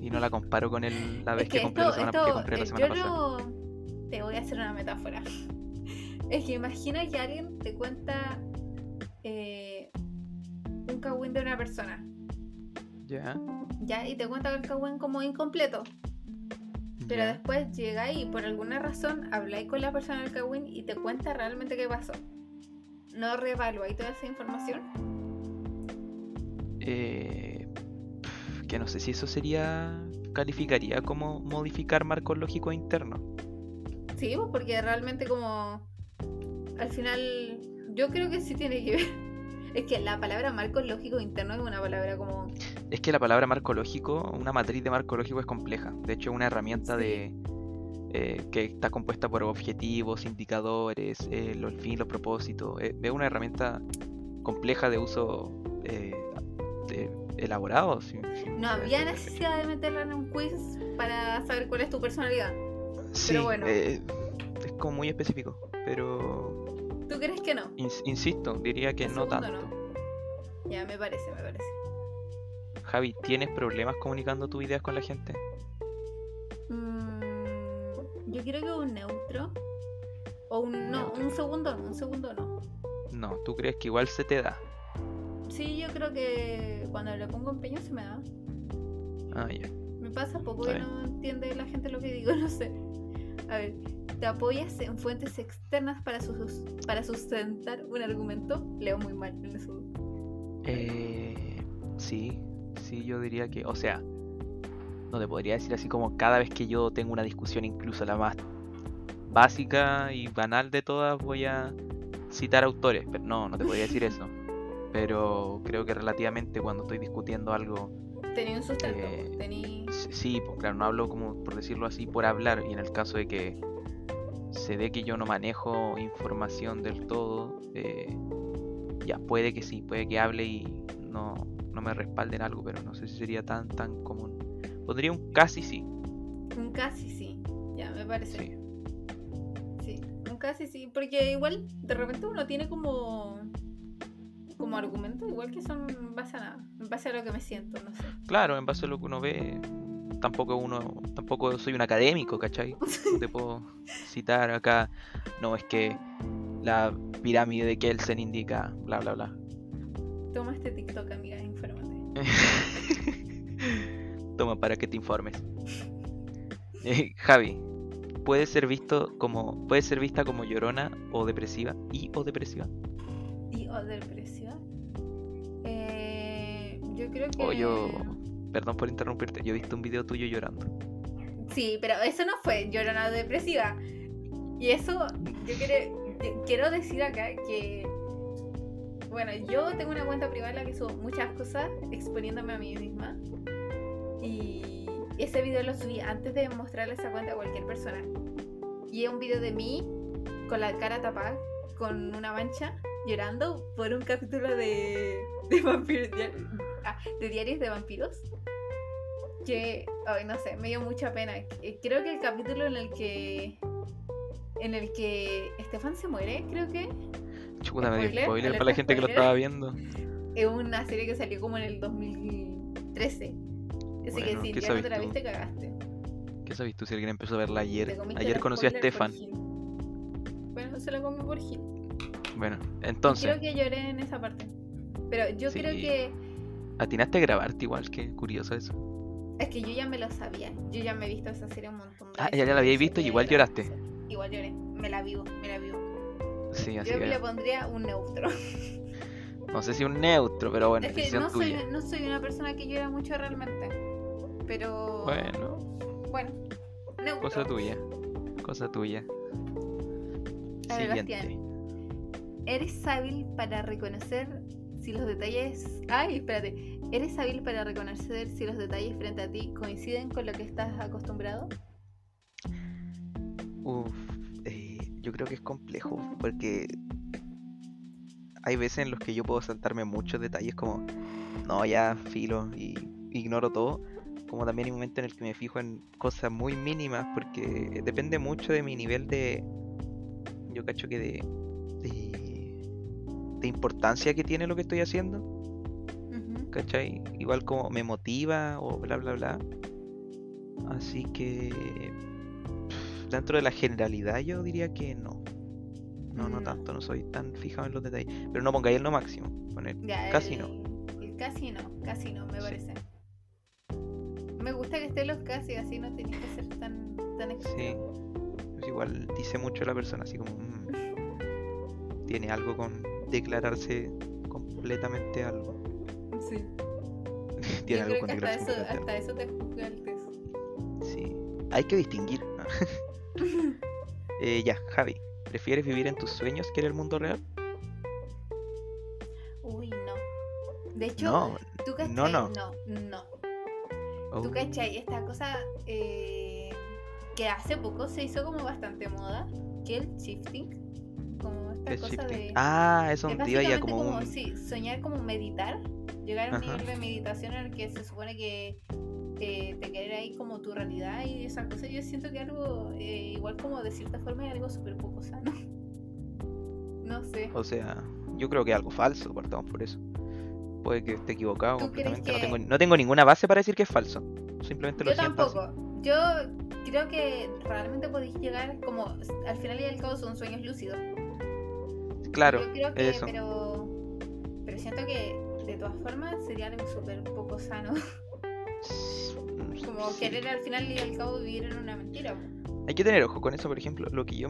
Y no la comparo con el, la vez Es que, que compré esto, la semana, esto, que compré la eh, semana yo pasada. no- te voy a hacer una metáfora. Es que imagina que alguien te cuenta eh, un cagüín de una persona, Ya, ¿ya? Y te cuenta el cagüín como incompleto. Pero después llegáis y por alguna razón habláis con la persona del cagüín y te cuenta realmente qué pasó. ¿No reevaluáis toda esa información? Eh, que no sé si eso sería. calificaría como modificar marcos lógicos internos. Sí, pues porque realmente como al final yo creo que sí tiene que ver. Es que la palabra marco lógico interno es una palabra como Es que la palabra marco lógico, una matriz de marco lógico es compleja. De hecho, es una herramienta Sí. de, eh, que está compuesta por objetivos, indicadores, eh, los fin, los propósitos. Eh, es una herramienta compleja de uso elaborado. si- si No había necesidad de meterla en un quiz para saber cuál es tu personalidad. Sí, bueno. eh, es como muy específico, pero ¿Tú crees que no? ins- insisto, diría que El no tanto. Ya, me parece, me parece. Javi, ¿tienes problemas comunicando tus ideas con la gente? Mm, yo creo que un neutro. O un. No, Neutro. un segundo no, un segundo no. No, ¿tú crees que igual se te da? Sí, yo creo que cuando le pongo empeño se me da. Ah, ya. Me pasa poco que no entiende la gente lo que digo, no sé. A ver, ¿te apoyas en fuentes externas para, sus, para sustentar un argumento? Leo muy mal en eso. Eh, sí, sí, yo diría que, o sea, no te podría decir así como cada vez que yo tengo una discusión, incluso la más básica y banal de todas, voy a citar autores, pero no, no te podría decir eso. Pero creo que relativamente cuando estoy discutiendo algo, Tenía un sustento, Eh, sí, pues claro, no hablo como por decirlo así por hablar y en el caso de que se ve que yo no manejo información del todo, eh, ya puede que sí, puede que hable y no, no me respalden algo, pero no sé si sería tan tan común. Pondría un casi sí, Un casi sí, ya me parece. sí. Sí, un casi sí, porque igual de repente uno tiene como como argumento, igual que son en base a nada, en base a lo que me siento, no sé. Claro, en base a lo que uno ve, tampoco uno, tampoco soy un académico, ¿cachai? No te puedo citar acá, no es que la pirámide de Kelsen indica, bla bla bla. Toma este TikTok, amiga, infórmate. Toma para que te informes. Eh, Javi, puede ser visto como puede ser vista como llorona o depresiva y o depresiva. O depresión. Eh, yo creo que O yo, perdón por interrumpirte, yo he visto un video tuyo llorando. Sí, pero eso no fue llorona depresiva. Y eso, yo quiero, quiero decir acá que, bueno, yo tengo una cuenta privada en la que subo muchas cosas exponiéndome a mí misma. Y ese video lo subí antes de mostrarle esa cuenta a cualquier persona. Y es un video de mí con la cara tapada, con una mancha, llorando por un capítulo de, de, ah, de diarios de vampiros que, ay, no sé, me dio mucha pena. Eh, Creo que el capítulo en el que en el que Estefan se muere, creo que Chuta, me dio Spoiler, para la gente que lo estaba viendo. es una serie que salió como en el 2013. Así Bueno, que ¿qué si ya no te la tú? viste, cagaste. ¿Qué sabes tú si alguien empezó a verla ayer? Ayer conocí a Stefan. Bueno, se lo comí por Gil. Bueno, entonces, Creo que lloré en esa parte. Pero yo Sí. creo que atinaste a grabarte igual, qué curioso eso. es que yo ya me lo sabía. Yo ya me he visto esa serie un montón de Ah, veces. ya la habíais Yo visto y igual lloraste. Igual lloré. Me la vivo, me la vivo. Sí, así Yo que le pondría un neutro. no sé si un neutro, pero bueno, Es que decisión no soy, tuya. no soy una persona que llora mucho realmente. Pero. Bueno, Bueno. Neutro. cosa tuya, cosa tuya. A ver, Siguiente. Bastián. ¿Eres hábil para reconocer si los detalles. Ay, espérate. ¿Eres hábil para reconocer si los detalles frente a ti coinciden con lo que estás acostumbrado? Uf, eh, yo creo que es complejo porque hay veces en los que yo puedo saltarme muchos detalles como, no, ya filo y ignoro todo, como también hay momentos en el que me fijo en cosas muy mínimas porque depende mucho de mi nivel de, yo cacho que de, de, importancia que tiene lo que estoy haciendo. ¿cachai? Igual como me motiva o bla, bla, bla. Así que dentro de la generalidad yo diría que no. No, no No. tanto, no soy tan fijado en los detalles. Pero no pongáis en lo máximo. Poner Ya, casi el- no. el casi no, casi no, me Sí. parece. Me gusta que estén los casi, así no tenés que ser tan, tan Sí. extremo. Pues igual dice mucho la persona, así como mm, tiene algo con declararse completamente algo. Sí. tiene Yo algo creo con que hasta eso, hasta eso te juzga el test. Sí. Hay que distinguir. Eh, ya, Javi, ¿prefieres vivir en tus sueños que en el mundo real? Uy, no. De hecho, No, ¿tú cachai? no, no. No, no. Oh, ¿Tú cachai? Esta cosa, eh, que hace poco se hizo como bastante moda, que el shifting, esta El cosa shifting. de... Ah, eso es un día ya como un. sí, soñar como meditar, llegar a un Ajá. nivel de meditación en el que se supone que eh, te queda ahí como tu realidad y esas cosas. Yo siento que algo, eh, igual como de cierta forma, es algo súper poco sano. No sé. O sea, yo creo que es algo falso, partamos por eso. Puede que esté equivocado ¿Tú crees completamente. No, tengo, no tengo ninguna base para decir que es falso. Simplemente lo Yo siento así. tampoco. Yo creo que realmente podéis llegar como al final y al cabo son sueños lúcidos. Claro, Yo creo que, eso. pero pero siento que de todas formas sería algo súper poco sano. Como Sí. querer al final y al cabo vivir en una mentira. Hay que tener ojo con eso, por ejemplo, lo que yo,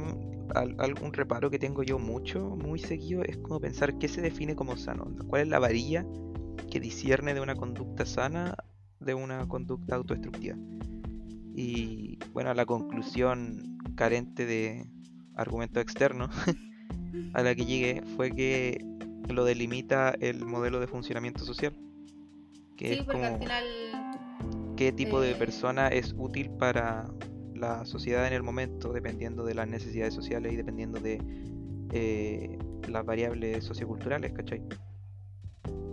al- algún reparo que tengo yo mucho, muy seguido, es como pensar qué se define como sano, cuál es la varilla que discierne de una conducta sana de una conducta autodestructiva. Y bueno, la conclusión carente de argumentos externos a la que llegué fue que lo delimita el modelo de funcionamiento social, que Sí, es porque como al final qué tipo de Eh, persona es útil para la sociedad en el momento, dependiendo de las necesidades sociales y dependiendo de eh, las variables socioculturales, ¿cachai?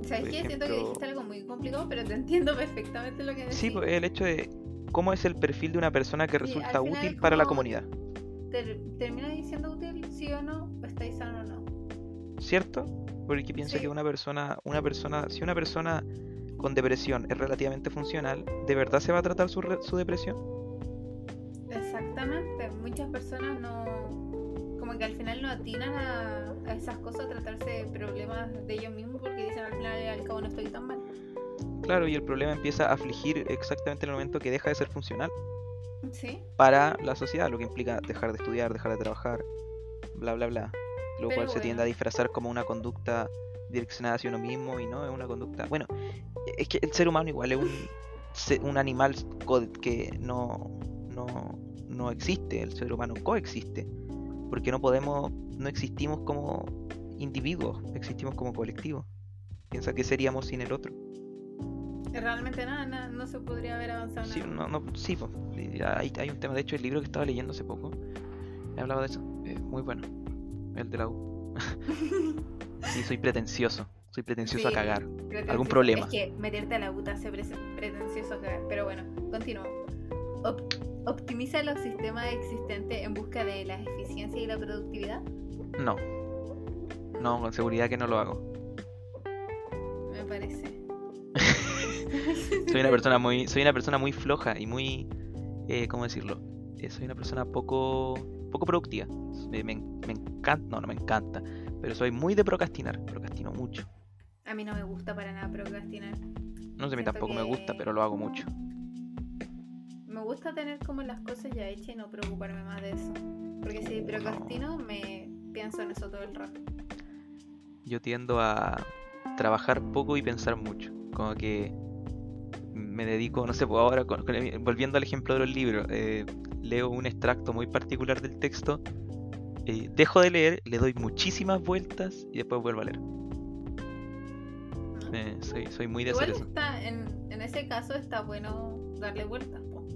¿Sabes qué? Siento que dijiste algo muy complicado, pero te entiendo perfectamente lo que decís. Sí, pues el hecho de cómo es el perfil de una persona que resulta útil para la comunidad, Ter- ¿Termina diciendo útil, sí o no? ¿Cierto? Porque pienso Sí. que una persona, una persona, si una persona con depresión es relativamente funcional, ¿de verdad se va a tratar su, su depresión? Exactamente. Muchas personas no. Como que al final no atinan a, a esas cosas, a tratarse de problemas de ellos mismos porque dicen al final al cabo no estoy tan mal. Claro, y el problema empieza a afligir exactamente en el momento que deja de ser funcional. Sí. para la sociedad, lo que implica dejar de estudiar, dejar de trabajar, bla, bla, bla. Lo Pero cual se tiende a disfrazar como una conducta direccionada hacia uno mismo y no es una conducta... Bueno, es que el ser humano igual es un, un animal que no, no, no existe, el ser humano coexiste, porque no podemos, no existimos como individuos, existimos como colectivos. Piensa que seríamos sin el otro. Realmente nada, nada, no se podría haber avanzado Sí, nada. no, no, sí, hay, hay un tema, de hecho el libro que estaba leyendo hace poco, he hablado de eso, es muy bueno, el de la U. Sí, soy pretencioso, soy pretencioso a cagar. Pretencioso. problema? Es que meterte a la puta hace pre- pretencioso cagar. Pero bueno, continúo. Op- optimiza los sistemas existentes en busca de la eficiencia y la productividad. No, no, con seguridad que no lo hago. Me parece. Soy una persona muy, soy una persona muy floja y muy, eh, ¿cómo decirlo? Eh, soy una persona poco, poco productiva. Me, me, me encanta, no, no me encanta, pero soy muy de procrastinar, procrastino mucho. A mí no me gusta para nada procrastinar. No sé, a mí tampoco me gusta, pero lo hago mucho. Me gusta tener como las cosas ya hechas y no preocuparme más de eso. Porque si no. procrastino, me pienso en eso todo el rato. yo tiendo a trabajar poco y pensar mucho. Como que me dedico, no sé, pues ahora con- volviendo al ejemplo de los libros, eh, leo un extracto muy particular del texto, eh, dejo de leer, le doy muchísimas vueltas y después vuelvo a leer. ¿no? Eh, soy, soy muy de Igual hacer eso. está, en, en ese caso está bueno darle vueltas. po.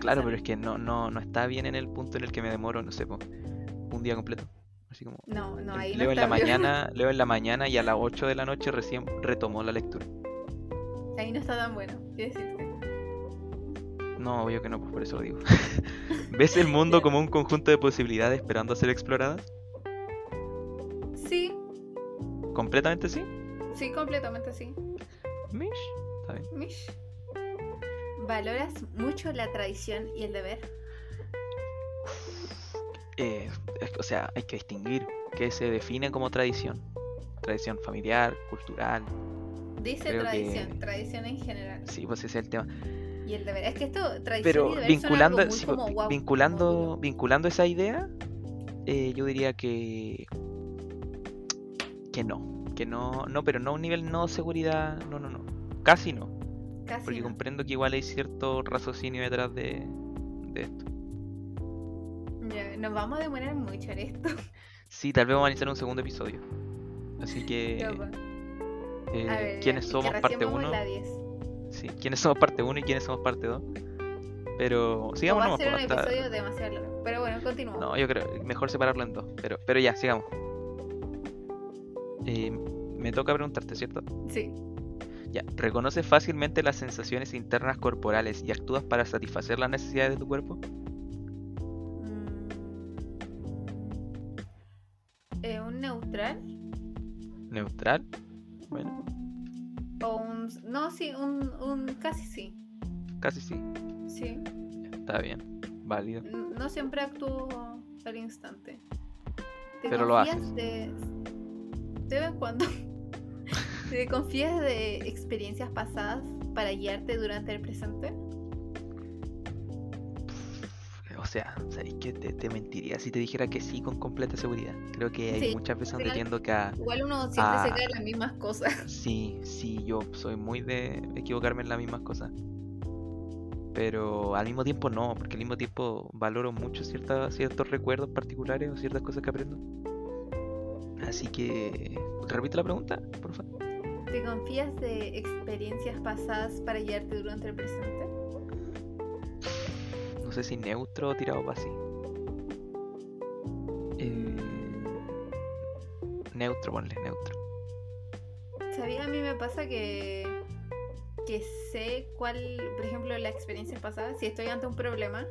Claro, pero es que no, no, no está bien en el punto en el que me demoro, no sé, pues, un día completo. Así como No, no, ahí no leo en la bien. mañana, leo en la mañana y a las 8 de la noche recién retomo la lectura. Ahí no está tan bueno, quiero decirte. No, obvio que no, pues por eso lo digo. ¿Ves el mundo como un conjunto de posibilidades esperando a ser exploradas? Sí, ¿Completamente sí? sí, completamente sí. Mish, está bien. Mish. ¿Valoras mucho la tradición y el deber? Eh, es o sea, hay que distinguir qué se define como tradición. Tradición familiar, cultural. Dice Creo tradición, que- tradición en general. Sí, pues ese es el tema. Y el deber. Es que esto, tradición y Pero deber vinculando, son algo muy sí, como vinculando, como vinculando esa idea, eh, yo diría que que no, que no, no, pero no a un nivel no seguridad, no, no, no, casi no, casi porque no. comprendo que igual hay cierto raciocinio detrás de, de esto. Ya, nos vamos a demorar mucho en esto. Sí, tal vez vamos a iniciar un segundo episodio. Así que, eh, A ver, ¿quiénes somos parte recién vamos 1? En la 10. Sí, ¿quiénes somos parte 1 y quiénes somos parte 2? Pero sigamos va a ser pues, un hasta- episodio demasiado largo. Pero bueno, continúa. No, yo creo mejor separarlo en dos. Pero, pero ya, sigamos. Eh, me toca preguntarte, ¿cierto? Sí. Ya, ¿reconoces fácilmente las sensaciones internas corporales y actúas para satisfacer las necesidades de tu cuerpo? Mm. Eh, ¿Un neutral? ¿Neutral? Bueno, O un. No, sí, un, un. Casi sí. casi sí. Sí. Está bien, válido. No siempre actúo al instante. ¿Te Pero lo confías haces. De, de vez en cuando. ¿Te confías de experiencias pasadas para guiarte durante el presente? Sea, ¿sabéis que te, te mentiría si te dijera que sí con completa seguridad? Creo que hay Sí, muchas veces donde tiendo que a... Igual uno siempre Ah. se cae en las mismas cosas. Sí, sí, yo soy muy de equivocarme en las mismas cosas. Pero al mismo tiempo no, porque al mismo tiempo valoro mucho ciertas, ciertos recuerdos particulares o ciertas cosas que aprendo. Así que, repite la pregunta, por favor. ¿Te confías de experiencias pasadas para guiarte durante el presente? Sé si neutro o tirado para así. Eh, neutro, ponle, neutro. ¿Sabía? A mí me pasa que, que sé cuál, por ejemplo, la experiencia pasada, si estoy ante un problema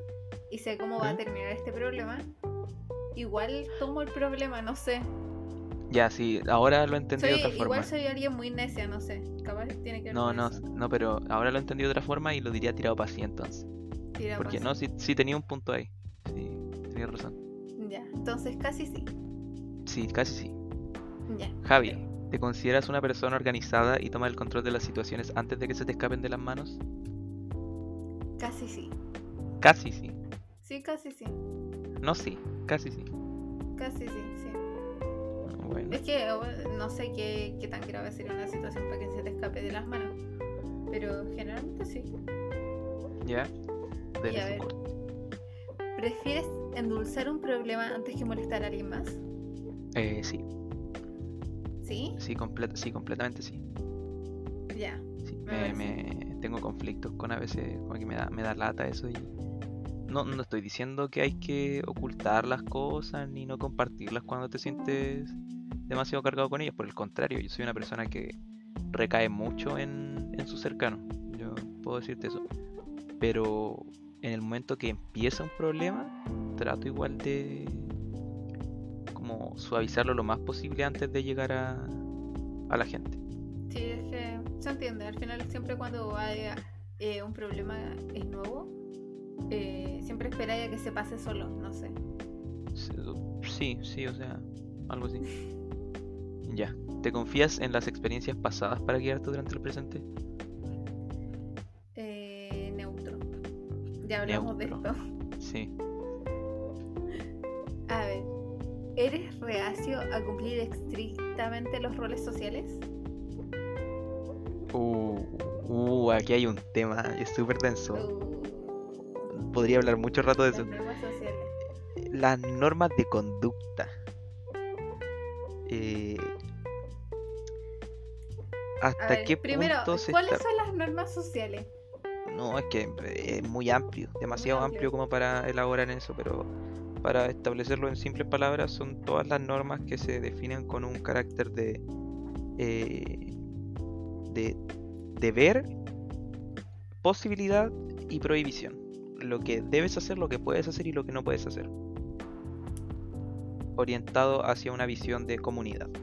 y sé cómo va a ¿Mm? terminar este problema, igual tomo el problema, no sé. Ya, sí, ahora lo entendí Soy, de otra forma. igual soy alguien muy necia, no sé. Capaz tiene que ver No, con no, eso. no, pero ahora lo entendí de otra forma y lo diría tirado para así entonces. Tira Porque no, sí, sí tenía un punto ahí. Sí, tenías razón. Ya, entonces casi sí. Sí, casi sí. Ya. Javi, ¿te consideras una persona organizada y toma el control de las situaciones antes de que se te escapen de las manos? Casi sí. Casi sí. Sí, casi sí. No sí, casi sí. Casi sí, sí. Bueno, Es que bueno, no sé qué, qué tan grave sería una situación para que se te escape de las manos. Pero generalmente sí. ya. ¿Prefieres endulzar un problema antes que molestar a alguien más? Eh, sí, ¿Sí? sí, comple- sí, completamente sí. Ya. Sí, Me me, me- tengo conflictos con a veces, como que me da, me da lata eso y no, no estoy diciendo que hay que ocultar las cosas ni no compartirlas cuando te sientes demasiado cargado con ellas, por el contrario, yo soy una persona que recae mucho en, en su cercano, yo puedo decirte eso, pero en el momento que empieza un problema, trato igual de como suavizarlo lo más posible antes de llegar a, a la gente. Sí, es que se entiende. Al final, siempre cuando haya eh, un problema es nuevo, eh, siempre esperáis a que se pase solo, no sé. Sí, sí, o sea, algo así. Ya. ¿Te confías en las experiencias pasadas para guiarte durante el presente? Ya hablamos Neutro. de esto. Sí. A ver, ¿eres reacio a cumplir estrictamente los roles sociales? Uh, uh, aquí hay un tema, es súper denso. Uh, Podría hablar mucho rato de las eso. normas sociales. Las normas de conducta. Eh, ¿Hasta ver, qué primero, punto se ¿cuáles está- son las normas sociales? No, es que es muy amplio, demasiado amplio. amplio como para elaborar en eso, pero para establecerlo en simples palabras son todas las normas que se definen con un carácter de eh, de deber, posibilidad y prohibición. Lo que debes hacer, lo que puedes hacer y lo que no puedes hacer. Orientado hacia una visión de comunidad.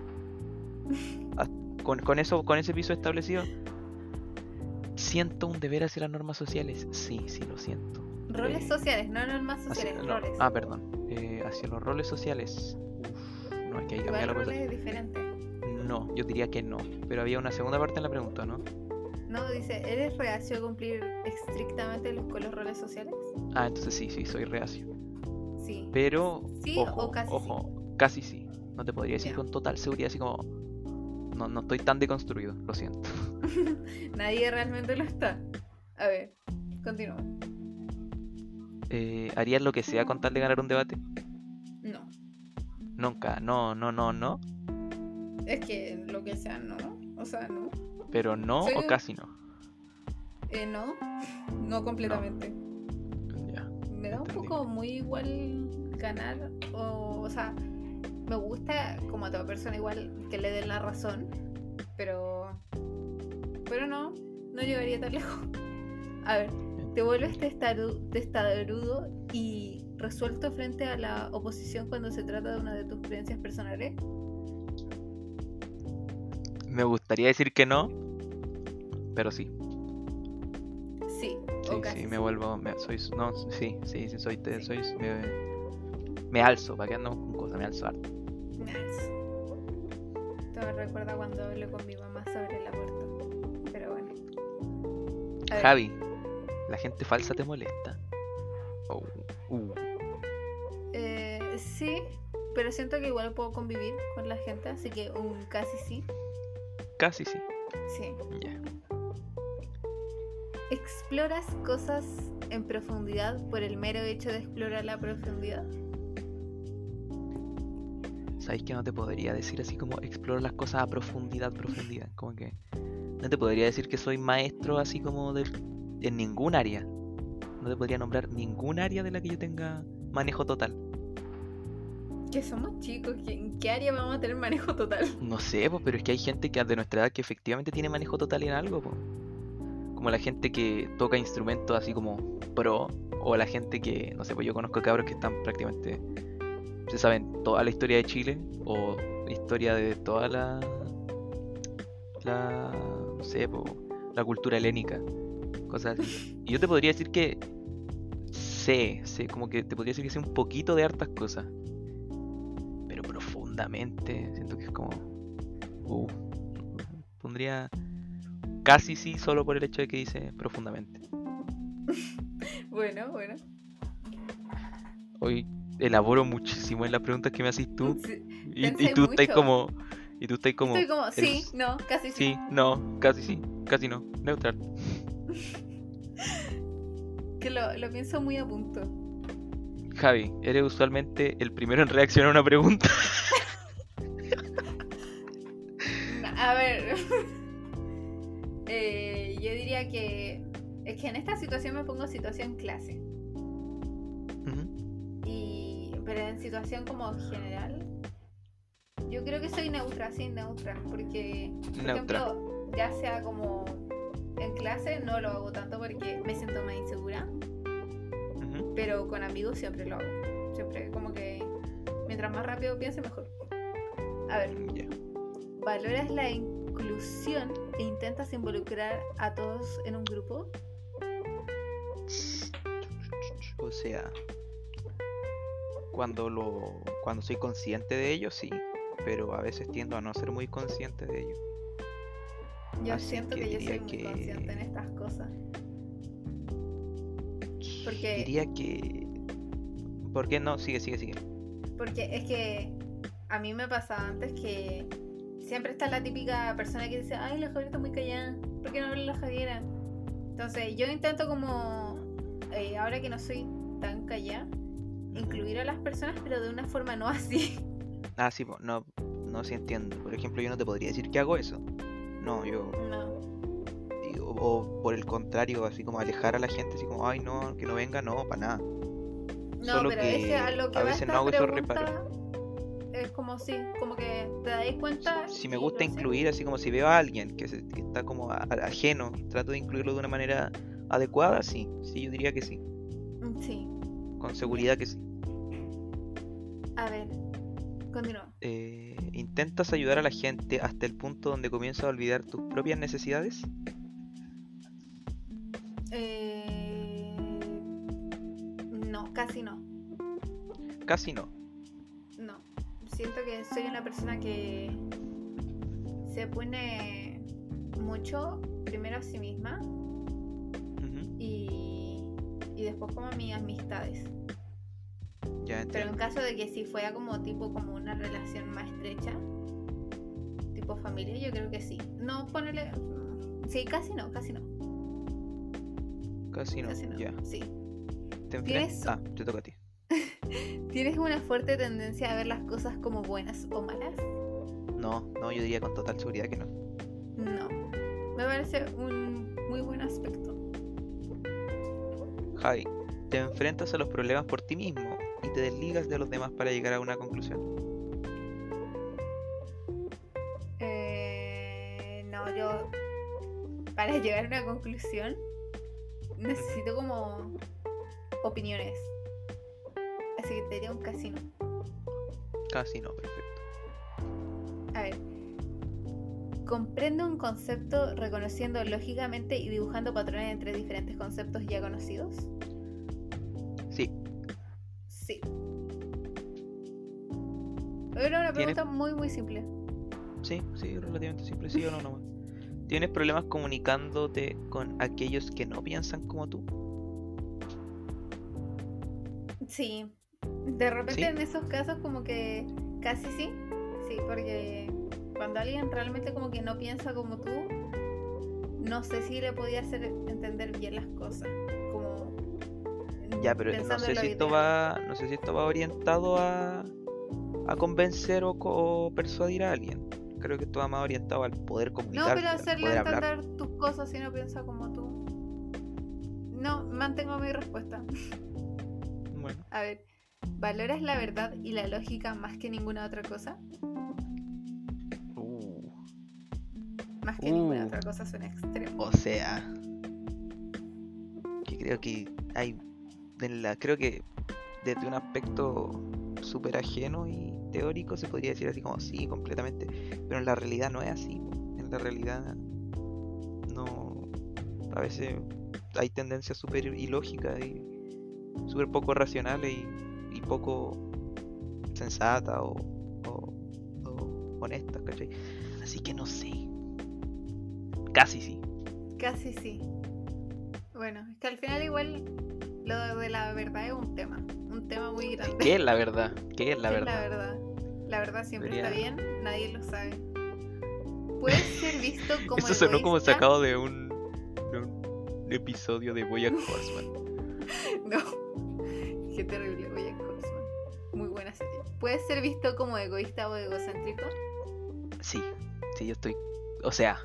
Con, con eso, con ese piso establecido, ¿Siento un deber hacia las normas sociales? Sí, sí lo siento. Roles Eh, sociales, no normas Hacia- sociales, no, roles. ah, perdón. Eh, hacia los roles sociales. Uf, no, es que ahí cambia Igual la cosa. roles es diferente. No, yo diría que no. Pero había una segunda parte en la pregunta, ¿no? No, dice, ¿eres reacio a cumplir estrictamente los, con los roles sociales? Ah, entonces sí, sí, soy reacio. Sí. Pero, Sí ojo, o casi sí. ojo, casi sí. No te podría decir con total seguridad, así como. No, no estoy tan deconstruido, lo siento. Nadie realmente lo está. A ver, continúa. Eh, ¿Harías lo que sea con tal de ganar un debate? No. Nunca, no, no, no, no. Es que lo que sea, no. O sea, no. Pero no Soy o un- casi no. Eh, no. No completamente. da un poco muy igual ganar. O, o sea, me gusta como a toda persona igual que le den la razón. Pero. Pero no, no llegaría tan lejos. A ver, te vuelves testaru- testarudo y resuelto frente a la oposición cuando se trata de una de tus creencias personales. Me gustaría decir que no, pero sí. Sí, Sí, o casi. sí, me vuelvo. Me, soy, no, sí, sí, sí, soy. te- soy me, me alzo, para que andamos con cosas, me alzo harto. Nice. Todo me recuerda cuando hablé con mi mamá sobre el aborto. Pero bueno. Javi, ¿la gente falsa te molesta? Oh, uh, eh, sí, pero siento que igual puedo convivir con la gente, así que un casi sí. casi sí. Sí. Ya. ¿Exploras cosas en profundidad por el mero hecho de explorar la profundidad? ¿Sabéis que no te podría decir así como exploro las cosas a profundidad, profundidad? Como que no te podría decir que soy maestro así como de, en ningún área. No te podría nombrar ningún área de la que yo tenga manejo total. Que somos chicos, ¿en qué área vamos a tener manejo total? No sé, pues, pero es que hay gente que de nuestra edad que efectivamente tiene manejo total en algo, pues. Como la gente que toca instrumentos así como pro, o la gente que, no sé, pues yo conozco cabros que están prácticamente, se saben toda la historia de Chile, o historia de toda la, la, no sé, la cultura helénica, cosas así. Y yo te podría decir que sé, sé, como que te podría decir que sé un poquito de hartas cosas. Pero profundamente, siento que es como... Uh, pondría casi sí solo por el hecho de que dice profundamente. Bueno, bueno. Hoy elaboro muchísimo en las preguntas que me haces tú. Sí, Y, tú estás como... Y tú estás como... Estoy como, sí, no, casi sí. Sí, no, casi sí, casi no. Neutral. Que lo, lo pienso muy a punto. Javi, eres usualmente el primero en reaccionar a una pregunta. A ver. Eh, yo diría que. Es que en esta situación me pongo situación clase. Y, pero en situación como general. Yo creo que soy neutra, sí, neutra. Porque, por Neutra. ejemplo, ya sea como en clase, no lo hago tanto porque me siento más insegura. Pero con amigos siempre lo hago. Siempre, como que. Mientras más rápido piense, mejor. A ver. ¿Valoras la inclusión e intentas involucrar a todos en un grupo? O sea, cuando lo cuando soy consciente de ello, sí, pero a veces tiendo a no ser muy consciente de ello. Yo Así siento que que, yo soy muy que- consciente en estas cosas. Porque- Diría que ¿Por qué no? Sigue, sigue, sigue. Porque es que a mí me pasaba antes que siempre está la típica persona que dice, ay, la Javiera está muy callada, ¿por qué no habla la Javiera? Entonces yo intento como, eh, ahora que no soy tan callada, incluir a las personas, pero de una forma no así. Ah, sí, no no sí entiendo. Por ejemplo, yo no te podría decir que hago eso. No, yo No. o, por el contrario, así como alejar a la gente así como, "Ay, no, que no venga", no, para nada. No, Solo pero que es que a lo que a veces no hago esos reparos. Es como sí, como que te dais cuenta. Si me y gusta incluir, así como si veo a alguien que, se- que está como a- a- ajeno, trato de incluirlo de una manera adecuada, sí, sí, yo diría que sí, Mm, Sí. Con seguridad que sí. A ver, continúa. Eh, ¿Intentas ayudar a la gente hasta el punto donde comienzas a olvidar tus propias necesidades? Eh... No, casi no. Casi no. No. Siento que soy una persona que se pone mucho primero a sí misma y después como mis amistades. Ya Pero en caso de que si fuera como tipo como una relación más estrecha, tipo familia, yo creo que sí. No ponerle. Sí, casi no, casi no. Casi no, Casi no. ya. Sí. ¿Te ¿Tienes-? Ah, te toca a ti. ¿Tienes una fuerte tendencia a ver las cosas como buenas o malas? No, no, yo diría con total seguridad que no. No. Me parece un muy buen aspecto. Javi, te enfrentas a los problemas por ti mismo y te desligas de los demás para llegar a una conclusión. Eh, no, yo para llegar a una conclusión necesito como opiniones. Así que te diría un casino. Casi no, perfecto. A ver. Comprende un concepto reconociendo lógicamente y dibujando patrones entre diferentes conceptos ya conocidos. Sí, Sí. Era una pregunta muy muy simple. sí, sí, relativamente simple, sí o no nomás. ¿Tienes problemas comunicándote con aquellos que no piensan como tú? Sí. De repente ¿Sí? en esos casos como que casi sí. Sí, porque cuando alguien realmente como que no piensa como tú, no sé si le podía hacer entender bien las cosas. Como Ya, pero no sé si esto va, no sé si esto va orientado a, a convencer o, persuadir a alguien. Creo que esto va más orientado al poder No, comunicar, pero al hacerle hablar. entender tus cosas si no piensa como tú. No, mantengo mi respuesta. Bueno, A ver, ¿valoras la verdad y la lógica más que ninguna otra cosa? Más que ninguna Uh. otra cosa suena extremo. o sea, que creo que hay, en la, creo que desde un aspecto súper ajeno y teórico se podría decir así como sí, completamente, pero en la realidad no es así. En la realidad no, a veces hay tendencias súper ilógicas y súper poco racionales y, y poco sensatas o, o, o honestas, ¿cachai? Así que no sé. Casi sí. Casi sí. Bueno, es que al final igual lo de la verdad es un tema. Un tema muy grande. ¿Qué es la verdad? ¿Qué es la ¿Qué es verdad? La verdad. La verdad siempre está bien, nadie lo sabe. Puede ser visto como Eso sonó como sacado de un, de un episodio de Boyack Horseman. No. Qué terrible, Bojack Horseman. Muy buena serie. Puede ser visto como egoísta o egocéntrico. Sí, sí, yo estoy. O sea,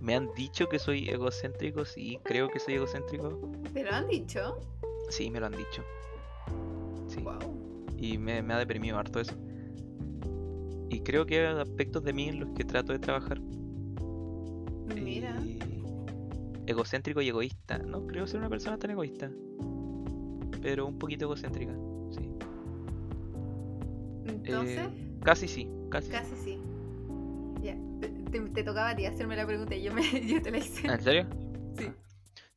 me han dicho que soy egocéntrico, sí, creo que soy egocéntrico. ¿Te lo han dicho? Sí, me lo han dicho. Sí, Wow. y me, me ha deprimido harto eso. Y creo que hay aspectos de mí en los que trato de trabajar. Mira. Y egocéntrico y egoísta. No creo ser una persona tan egoísta. Pero un poquito egocéntrica. Sí. Entonces, Eh, casi sí, casi. casi sí. Te, tocaba a ti hacerme la pregunta y yo, me, yo te la hice. Ah, ¿En serio? Sí.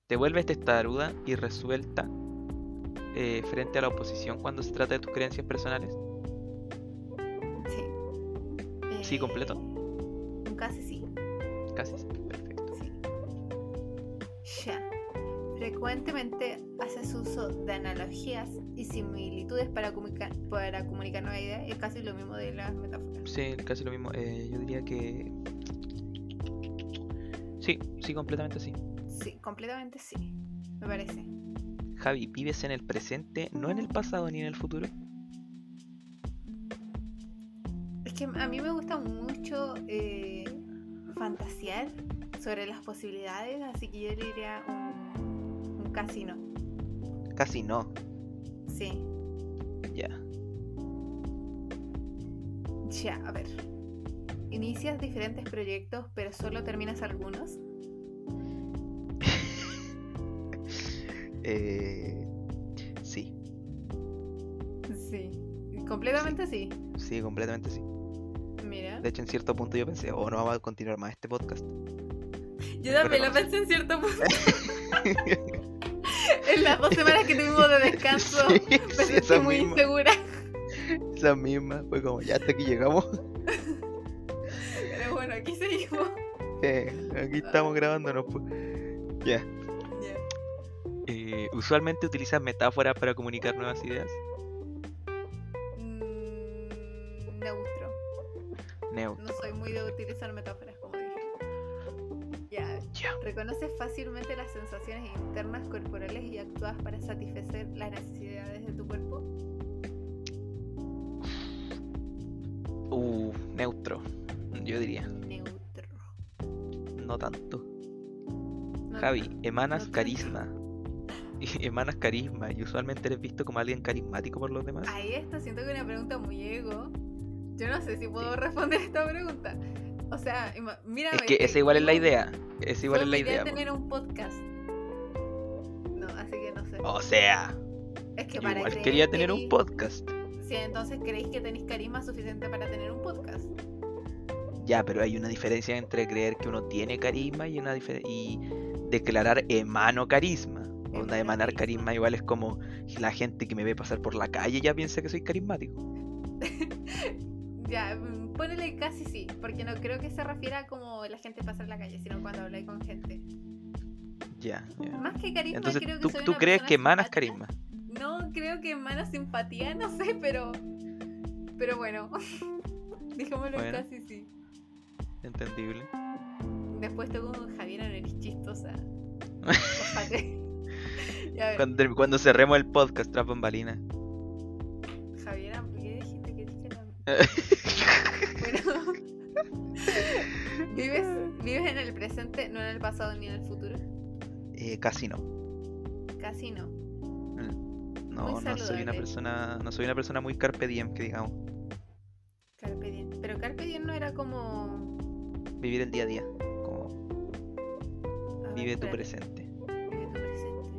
Te vuelves testaruda y resuelta eh, frente a la oposición cuando se trata de tus creencias personales. Sí. Sí, Eh, completo. Casi sí. Casi sí. Perfecto. Sí. Ya. Frecuentemente haces uso de analogías y similitudes para comunicar, para comunicar nuevas ideas. Es casi lo mismo de las metáforas. Sí, casi lo mismo. Eh, yo diría que. Sí, sí, completamente sí. Sí, completamente sí. Me parece. Javi, ¿vives en el presente, no en el pasado ni en el futuro? Es que a mí me gusta mucho eh, fantasear sobre las posibilidades, así que yo le diría un, un casino. Casi no. Sí. Ya. Ya, a ver. Inicias diferentes proyectos, pero solo terminas algunos. Eh, sí, Sí. Completamente sí. sí, completamente sí. Mira. De hecho, en cierto punto yo pensé, oh, no vamos a continuar más este podcast. Yo también lo pensé en cierto punto. en las dos semanas que tuvimos de descanso, Sí, me sentí muy misma, insegura. esa misma. Fue como, ya hasta aquí llegamos. Eh, aquí estamos grabándonos. pues. Ya. Eh, usualmente utilizas metáforas para comunicar nuevas ideas. Mm, neutro. Neutro. No soy muy de utilizar metáforas, como dije. Ya. Ya. Reconoces fácilmente las sensaciones internas corporales y actúas para satisfacer las necesidades de tu cuerpo. Uh, neutro. Yo diría, Neutro. No tanto. No Javi, emanas no carisma. emanas carisma y usualmente eres visto como alguien carismático por los demás. Ahí está, siento que es una pregunta muy ego. Yo no sé si puedo responder esta pregunta. O sea, mira. Es que esa igual es la idea. Es igual es la idea. tener un podcast. No, así que no sé. O sea. Es que para igual quería tener un podcast. Sí, entonces creéis que tenéis carisma suficiente para tener un podcast. Ya, pero hay una diferencia entre creer que uno tiene carisma y una y declarar emano carisma. Onda, emanar carisma igual es como la gente que me ve pasar por la calle ya piensa que soy carismático. ya, mm, ponele casi sí, porque no creo que se refiera a como la gente pasa en la calle, sino cuando habláis con gente. Ya, Más que carisma, Entonces, creo que ¿tú, soy ¿tú crees que emanas carisma? No, creo que emana simpatía, no sé, pero. Pero bueno. Dijémoslo casi sí. Entendible. Después tengo Javier, eres chistosa. cuando, cuando, cerremos el podcast, tras bambalina. Javier, ¿por qué dijiste que dijiste la... bueno. ¿Vives, ¿Vives en el presente, no en el pasado ni en el futuro? Eh, casi no. Casi no. Mm, no, no soy una persona, no soy una persona muy carpe diem, que digamos. Carpe diem. Pero carpe diem no era como vivir el día a día. Como vive tu presente. Vive tu presente.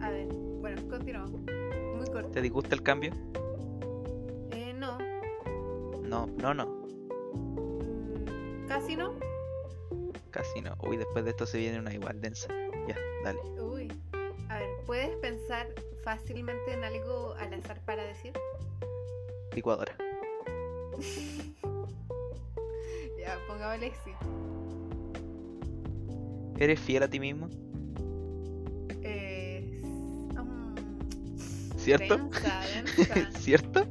A ver, bueno, continuamos. Muy corto. ¿Te disgusta el cambio? Eh, no. No, no, no. Mm, casi no. Casi no. Uy, después de esto se viene una igual densa. Ya, dale. Uy. A ver, ¿puedes pensar fácilmente en algo al azar para decir? Licuadora. Ya, pongámosle sí. ¿Eres fiel a ti mismo? Eh, ¿Cierto? ¿Cierto?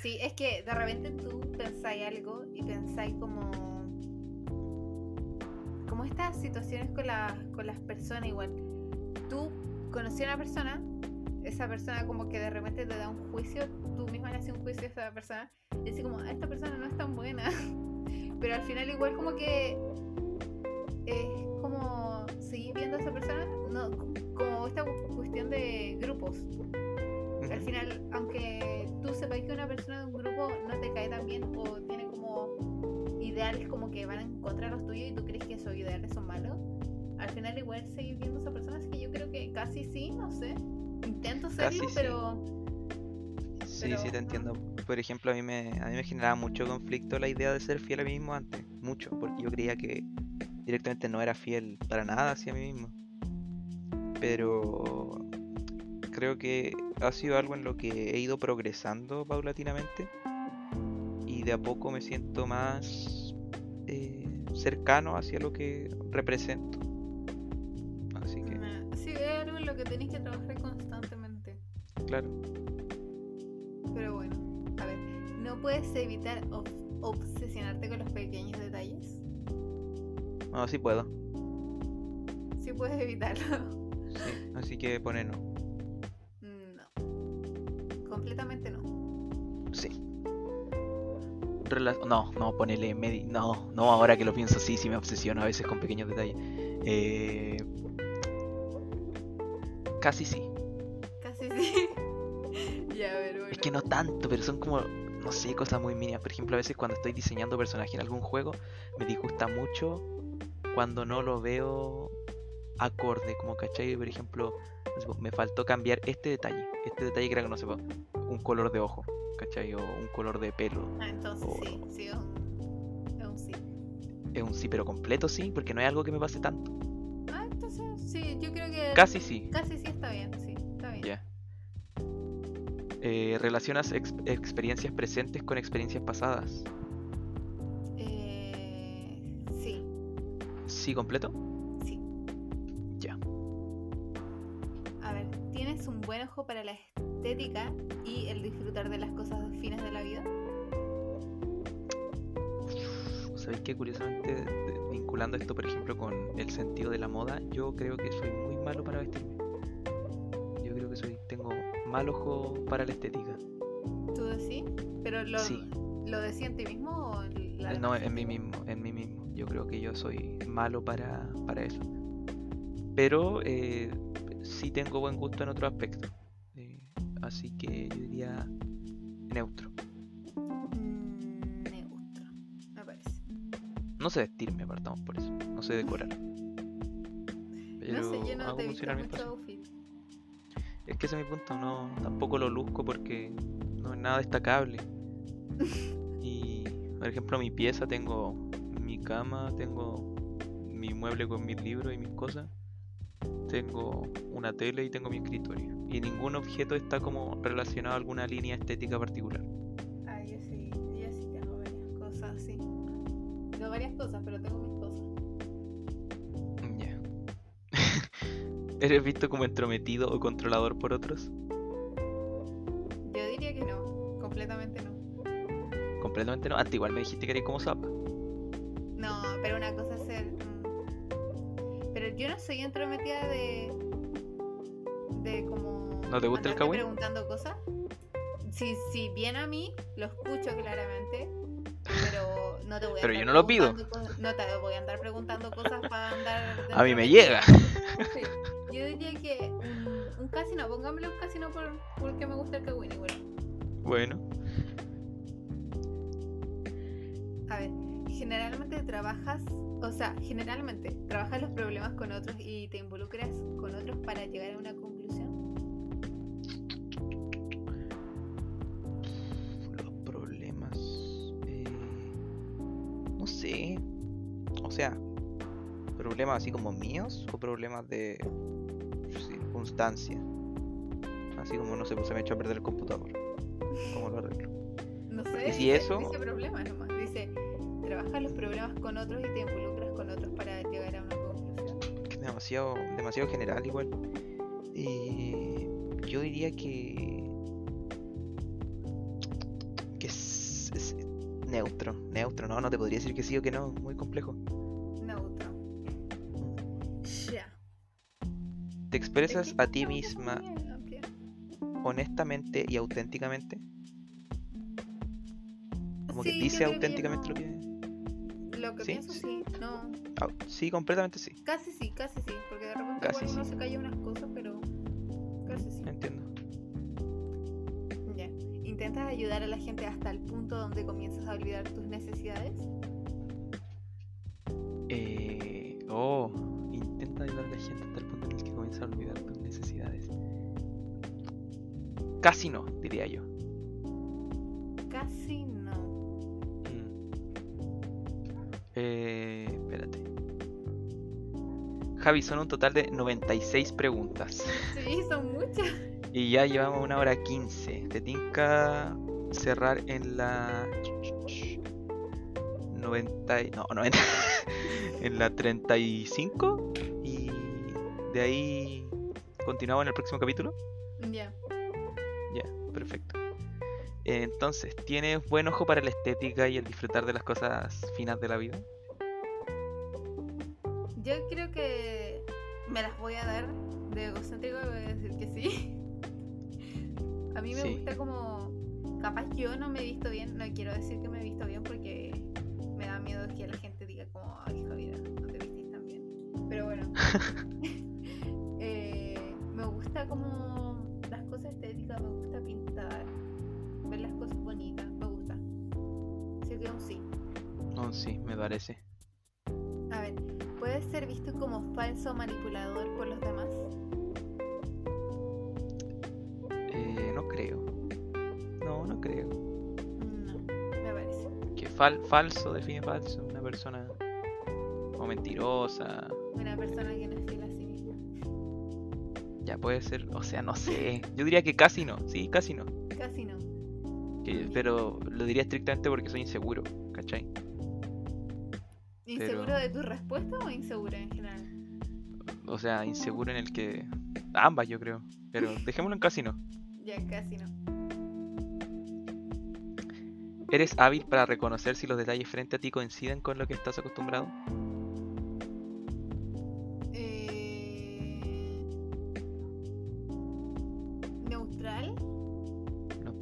Sí, es que de repente tú pensáis algo y pensáis como. como estas situaciones con, con las personas igual. Tú conocí a una persona, esa persona como que de repente te da un juicio, tú misma le haces un juicio a esa persona y decís como, esta persona no es tan buena. pero al final igual como que es como seguir viendo a esa persona, no, como esta cuestión de grupos. Al final, aunque tú sepas que una persona de un grupo no te cae tan bien o tiene como ideales como que van en contra de los tuyos y tú crees que esos ideales son malos, al final igual seguir viendo a esa persona, así que yo creo que casi sí, no sé. Intento serlo, pero... Sí, sí, te entiendo por ejemplo, a mí, me, a mí me generaba mucho conflicto la idea de ser fiel a mí mismo antes, mucho, porque yo creía que directamente no era fiel para nada hacia mí mismo. Pero creo que ha sido algo en lo que he ido progresando paulatinamente y de a poco me siento más eh, cercano hacia lo que represento. Así que... Sí, es algo en lo que tenéis que trabajar constantemente. Claro. Puedes evitar obsesionarte con los pequeños detalles? No, sí puedo. Sí puedes evitarlo. Sí, así que pone no. No. Completamente no. Sí. no, no, ponele no, no, ahora que lo pienso sí, sí me obsesiono a veces con pequeños detalles. Eh... Casi sí. Casi sí. ya, ver, bueno. Es que no tanto, pero son como no sé, cosas muy mínimas. Por ejemplo, a veces cuando estoy diseñando personaje en algún juego, me disgusta mucho cuando no lo veo acorde, como cachai, por ejemplo, me faltó cambiar este detalle, este detalle que era que no sé, un color de ojo, cachai, o un color de pelo. Ah, entonces sí, sí, es un, sí. Es un sí, pero completo sí, porque no es algo que me pase tanto. Ah, entonces sí, yo creo que... Casi sí. Casi sí está bien, sí. Eh, ¿Relacionas experiencias presentes con experiencias pasadas? Eh, sí. ¿Sí completo? Sí. Ya. A ver, ¿tienes un buen ojo para la estética y el disfrutar de las cosas finas de la vida? ¿Sabéis que curiosamente, vinculando esto, por ejemplo, con el sentido de la moda, yo creo que soy muy malo para vestirme? Yo creo que soy, tengo mal ojo para la estética. ¿Tú decís? ¿Pero lo, lo decís en ti mismo o en la No, en mí mismo, en mí mismo. Yo creo que yo soy malo para, para eso. Pero eh, sí tengo buen gusto en otro aspecto. Eh, así que yo diría neutro. Mm, neutro, me parece. No sé vestirme, partamos por eso. No sé decorar. no sé, yo no hago te he visto mucho. Es que ese es mi punto, no, tampoco lo luzco porque no es nada destacable. Y, por ejemplo, mi pieza tengo mi cama, tengo mi mueble con mis libros y mis cosas, tengo una tele y tengo mi escritorio. Y ningún objeto está como relacionado a alguna línea estética particular. Ah, yo sí, yo sí tengo varias cosas, sí. No varias cosas, pero ¿Eres visto como entrometido o controlador por otros? Yo diría que no, completamente no. Completamente no. Antes igual me dijiste que eres como zapa. No, pero una cosa es ser. mm, Pero yo no soy entrometida de. de como. ¿No te gusta el kawaii? preguntando cosas. Si, si viene a mí, lo escucho claramente. Pero no te voy a Pero yo no lo pido. cosas- No te voy a andar preguntando cosas para andar. A mí me llega. Sí. Yo diría que un, un casino, pongámosle un casino por, porque me gusta el kawaii, igual. Bueno, A ver, generalmente trabajas, o sea, generalmente trabajas los problemas con otros y te involucras con otros para llegar a una conclusión. los problemas. eh, no sé. O sea, problemas así como míos o problemas de circunstancia. Así como no sé, pues se me echó a perder el computador. ¿Cómo lo arreglo? No sé, si dice, eso- dice problemas nomás. Dice, trabajas los problemas con otros y te involucras con otros para llegar a una conclusión. Demasiado, demasiado general igual. Eh, yo diría que. que es, es neutro, neutro, no, no te podría decir que sí o que no, muy complejo. ¿Te expresas Es que a ti misma honestamente y auténticamente? Como que Sí, yo dice creo que auténticamente lo que. Lo que ¿Sí? pienso, sí. No, Ah, sí, completamente sí. casi sí, casi sí. Porque de repente Casi uno sí. se calla unas cosas, pero casi sí. Entiendo. Ya. ¿Intentas ayudar a la gente hasta el punto donde comienzas a olvidar tus necesidades? Eh, oh, intenta ayudar a la gente hasta el punto en el que comienza a olvidar tus necesidades. Casi no, diría yo. Casi no. Mm. Eh, espérate. Javi, son un total de 96 preguntas. Sí, son muchas. Y ya llevamos una hora 15. Te tinca cerrar en la 90. y- No, 90. en la 35. De ahí continuamos en el próximo capítulo. Ya. Ya, perfecto. Entonces, ¿tienes buen ojo para la estética y el disfrutar de las cosas finas de la vida? Yo creo que me las voy a dar de egocéntrico y voy a decir que sí. A mí me Sí. gusta como. Capaz yo no me he visto bien. No quiero decir que me he visto bien porque me da miedo que la gente diga como, ay Javiera, no te vistís tan bien. Pero bueno. Me gusta como las cosas estéticas, me gusta pintar, ver las cosas bonitas, me gusta. Así que un sí. No, sí, me parece. A ver, ¿puedes ser visto como falso manipulador por los demás? Eh, no creo. No, no creo. No, me parece. Que fal- falso define falso. Una persona o mentirosa. Una persona que no es Ya puede ser, o sea, no sé. Yo diría que casi no. Sí, casi no. Casi no. Que- pero lo diría estrictamente porque soy inseguro. ¿Cachai? ¿Inseguro Pero- de tu respuesta o inseguro en general? O sea, inseguro en el que. Ambas, yo creo. Pero dejémoslo en casi no. Ya, casi no. ¿Eres hábil para reconocer si los detalles frente a ti coinciden con lo que estás acostumbrado?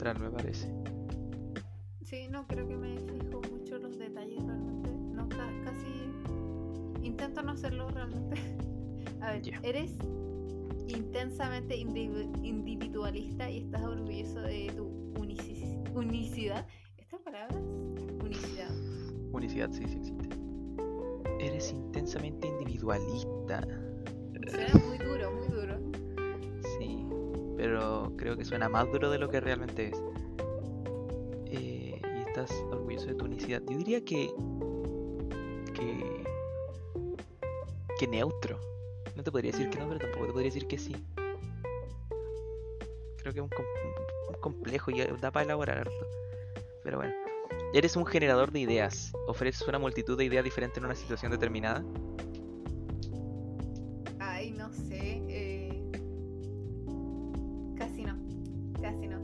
Neutral, me parece. Sí, no creo que me fijo mucho en los detalles realmente. No, ca- casi intento no hacerlo realmente. A ver, Ya. ¿eres intensamente indivi- individualista y estás orgulloso de tu unici- unicidad. ¿Estas palabras? Unicidad. Unicidad, sí, sí existe. Eres intensamente individualista. Suena muy duro, muy duro. Pero creo que suena más duro de lo que realmente es. Eh, y estás orgulloso de tu unicidad. Yo diría que. que. que neutro. No te podría decir que no, pero tampoco te podría decir que sí. Creo que es un, com- complejo y da para elaborar. Pero bueno. Eres un generador de ideas. Ofreces una multitud de ideas diferentes en una situación determinada. Ay, no sé. eh, Casi no.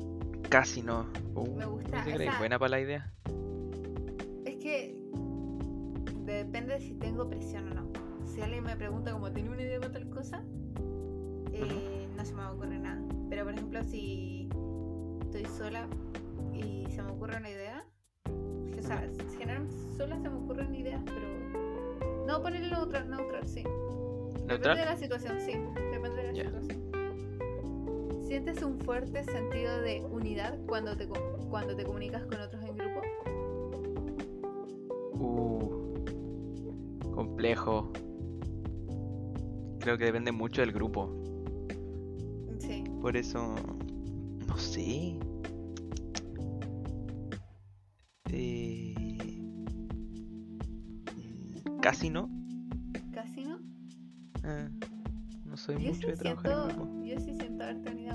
Casi no. Uh, Me gusta ¿viste que eres esa- buena para la idea. Es que depende de si tengo presión o no. Si alguien me pregunta como tenía una idea para tal cosa, eh, no se me va a ocurrir nada. Pero por ejemplo, si estoy sola y se me ocurre una idea, o sea, generalmente sola se me ocurren ideas, pero no ponerle neutral, neutral, sí. Depende de ¿Neutral? la situación, sí. Depende de la situación. ¿Sientes un fuerte sentido de unidad cuando te, cuando te comunicas con otros en grupo? Uh, complejo. Creo que depende mucho del grupo. Sí. Por eso. No sé. Eh, casi no. ¿Casi no? Ah, no soy Yo mucho de trabajar en grupo.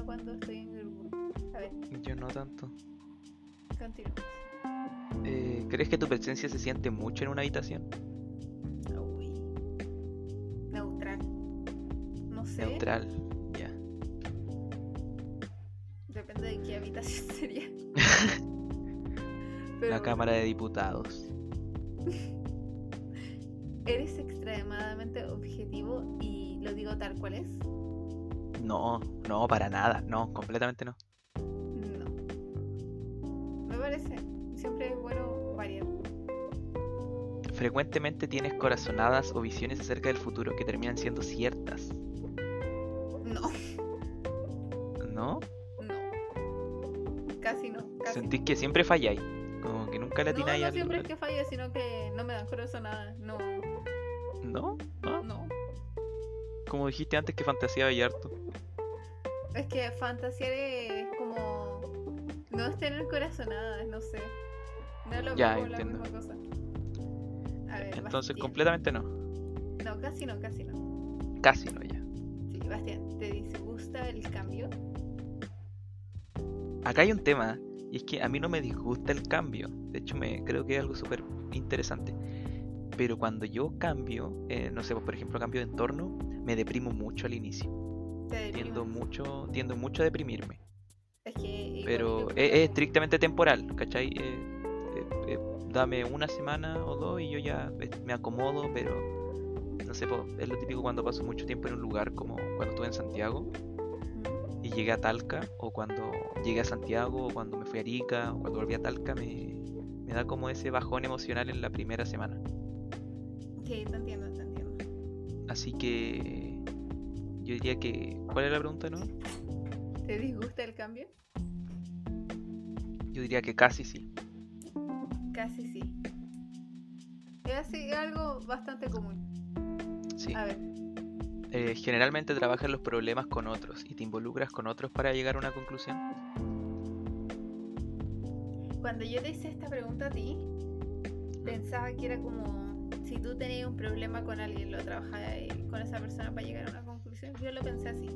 Cuando estoy en grupo. A ver, Yo no tanto. continúa. Eh, ¿Crees que tu presencia se siente mucho en una habitación? Uy. Neutral. No sé. Neutral. Ya. Depende de qué habitación sería. La Cámara de Diputados. eres extremadamente objetivo y lo digo tal cual es. No, no, para nada. No, completamente no. No. Me parece. Siempre es bueno variar. Frecuentemente tienes corazonadas o visiones acerca del futuro que terminan siendo ciertas, No, ¿no? no. Casi no. Casi Sentís que siempre falláis, como que nunca le no, atináis no al- siempre es que falle, sino que no me dan corazonada. No, ¿No? ¿No? no. Como dijiste antes que fantaseaba y harto. Es que fantasear es como. No es tener corazonada, no sé. No es lo Ya, mismo, la entiendo. misma cosa. A ver, Entonces Bastián. completamente no. No, casi no, casi no. Casi no ya. Sí, Bastián, ¿te disgusta el cambio? Acá hay un tema, y es que a mí no me disgusta el cambio. De hecho, me creo que es algo súper interesante. Pero cuando yo cambio, eh, no sé, pues, por ejemplo, cambio de entorno, me deprimo mucho al inicio. ¿Te Tiendo mucho, tiendo mucho a deprimirme. Es que. igual Pero es, es estrictamente temporal, ¿cachai? Eh, eh, eh, dame una semana o dos y yo ya me acomodo, pero no sé, es lo típico cuando paso mucho tiempo en un lugar, como cuando estuve en Santiago Mm, y llegué a Talca, o cuando llegué a Santiago, o cuando me fui a Arica, o cuando volví a Talca, me, me da como ese bajón emocional en la primera semana. Sí, te entiendo, te entiendo. Así que yo diría que. ¿Cuál es la pregunta, no? ¿Te disgusta el cambio? Yo diría que casi sí. Casi sí. Es así, algo bastante común. Sí. A ver, Eh, generalmente trabajas los problemas con otros y te involucras con otros para llegar a una conclusión. cuando yo te hice esta pregunta a ti, pensaba que era como si tú tenías un problema con alguien, lo trabajabas con esa persona para llegar a una conclusión. Yo lo pensé así.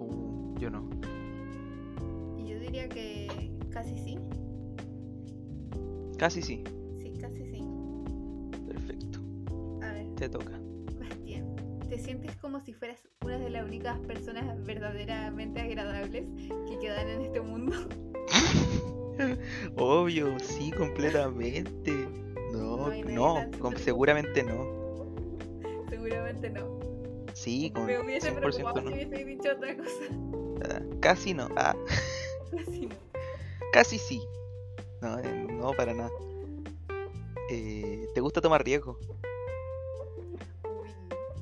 Uh, yo no. Y yo diría que casi sí. Casi sí. Sí, casi sí. Perfecto. A ver, Te toca. Bastián, ¿te sientes como si fueras una de las únicas personas verdaderamente agradables que quedan en este mundo? Obvio, sí, completamente. No, No seguramente no. Seguramente no. Sí, con Me hubiese 100% preocupado no. si hubiese dicho otra cosa. Ah, Casi no. Ah, Casi no. casi sí. No, eh, no, para nada. Eh, ¿Te gusta tomar riesgo? Uy,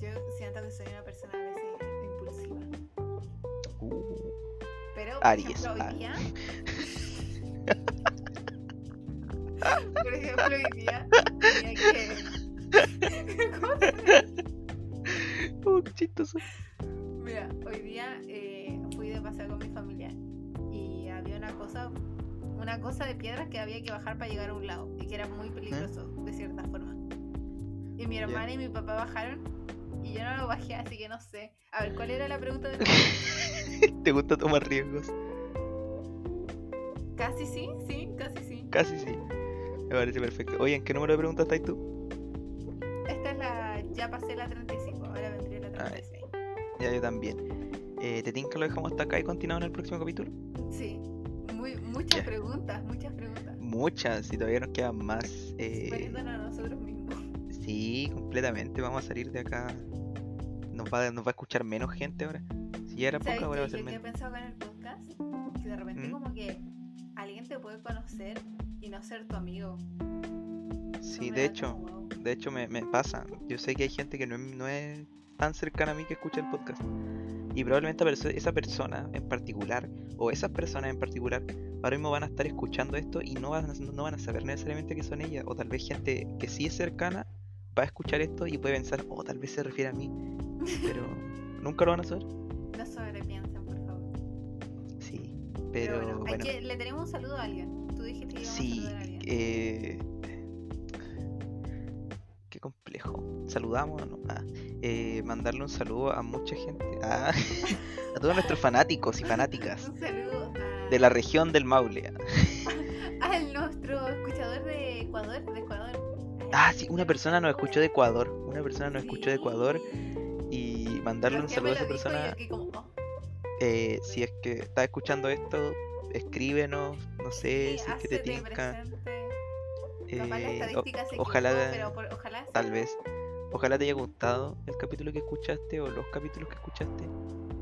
yo siento que soy una persona a veces impulsiva. por Aries, ejemplo, hoy día. por ejemplo, hoy día tenía que. ¿Cómo se chistoso. Mira, hoy día eh, fui de paseo con mi familia y había una cosa, una cosa de piedras que había que bajar para llegar a un lado y que era muy peligroso de cierta forma. Y mi hermana y mi papá bajaron y yo no lo bajé, así que no sé. A ver, ¿cuál era la pregunta de ¿Te gusta tomar riesgos? Casi sí, sí, casi sí. Casi sí. Me parece perfecto. Oye, ¿en qué número de preguntas estás tú? Esta es la, ya pasé la 35, ahora vendría la Ah, 36. Ya yo también. Eh, ¿Te tinca lo dejamos hasta acá y continuamos en el próximo capítulo? Sí, muy, muchas preguntas, muchas preguntas. Muchas, y todavía nos quedan más. eh, a nosotros mismos. sí, completamente. Vamos a salir de acá. Nos va, nos va a escuchar menos gente ahora. Si ya era ¿Sabes poca, ahora va a qué? ser Yo que he menos. pensado con el podcast, que de repente ¿Mm? como que alguien te puede conocer y no ser tu amigo. Sí, de hecho, como wow. de hecho me, me pasa. Yo sé que hay gente que no no es tan cercana a mí que escucha el podcast. Y probablemente a esa persona en particular, o esas personas en particular, ahora mismo van a estar escuchando esto y no van a, no van a saber necesariamente que son ellas. O tal vez gente que sí es cercana va a escuchar esto y puede pensar, oh, tal vez se refiere a mí. Pero nunca lo van a saber. No sobrepiensen, por favor. Sí, Pero, pero bueno, hay bueno. que- le tenemos un saludo a alguien. Tú dijiste que íbamos a Sí, saludar a alguien. eh, Saludamos, ¿no? Ah, eh, mandarle un saludo a mucha gente, ah, a todos nuestros fanáticos y fanáticas Un saludo a, de la región del Maule. a nuestro escuchador de Ecuador, de Ecuador. Ah, sí, una persona nos escuchó de Ecuador. Una persona nos escuchó de. Ecuador y mandarle un saludo a esa persona. como, oh, eh, si es que está escuchando esto, escríbenos, no sé, sí, si es que te tinca. presente. Capaz la eh, o- estadística se ojalá, equivocó, pero por- ojalá sea- tal vez. Ojalá te haya gustado el capítulo que escuchaste o los capítulos que escuchaste.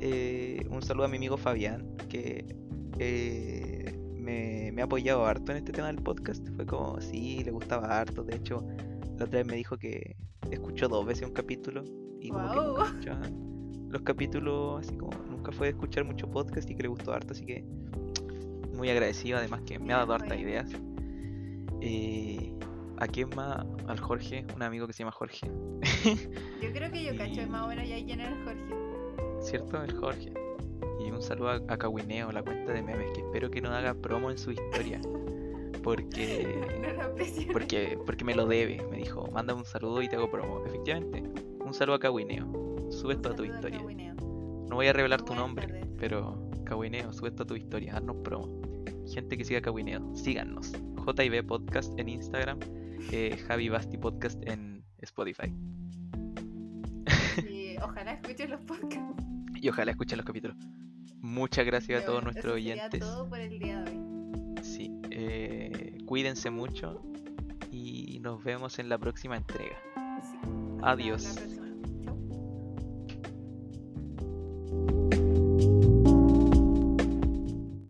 Eh, un saludo a mi amigo Fabián, que eh, me, me ha apoyado harto en este tema del podcast. Fue como, sí, le gustaba harto. De hecho, la otra vez me dijo que escuchó dos veces un capítulo y como que escuchaba los capítulos, así como nunca fue de escuchar mucho podcast y que le gustó harto. Así que muy agradecido, además que me ha dado hartas Fabián. ideas. Eh, ¿A quién más? Al Jorge, un amigo que se llama Jorge. Yo creo que yo cacho Y- más o menos ya era el Jorge. ¿Cierto? El Jorge. Y un saludo a, a Kawineo, la cuenta de memes, que espero que no haga promo en su historia. Porque. No. Porque, porque me lo debe. Me dijo, manda un saludo y te hago promo. Efectivamente. Un saludo a Kawineo. Sube toda tu historia. No voy a revelar tu nombre, tardes. pero Kawineo, sube toda tu historia. Haznos promo. Gente que siga Kawineo, síganos. JB Podcast en Instagram, eh, Javi Basti Podcast en Spotify. Y ojalá escuchen los podcasts. Y ojalá escuchen los capítulos. Muchas gracias a todos nuestros oyentes. todo por el día de hoy. Sí, eh, cuídense mucho y nos vemos en la próxima entrega. Adiós. Hasta la próxima. Chau.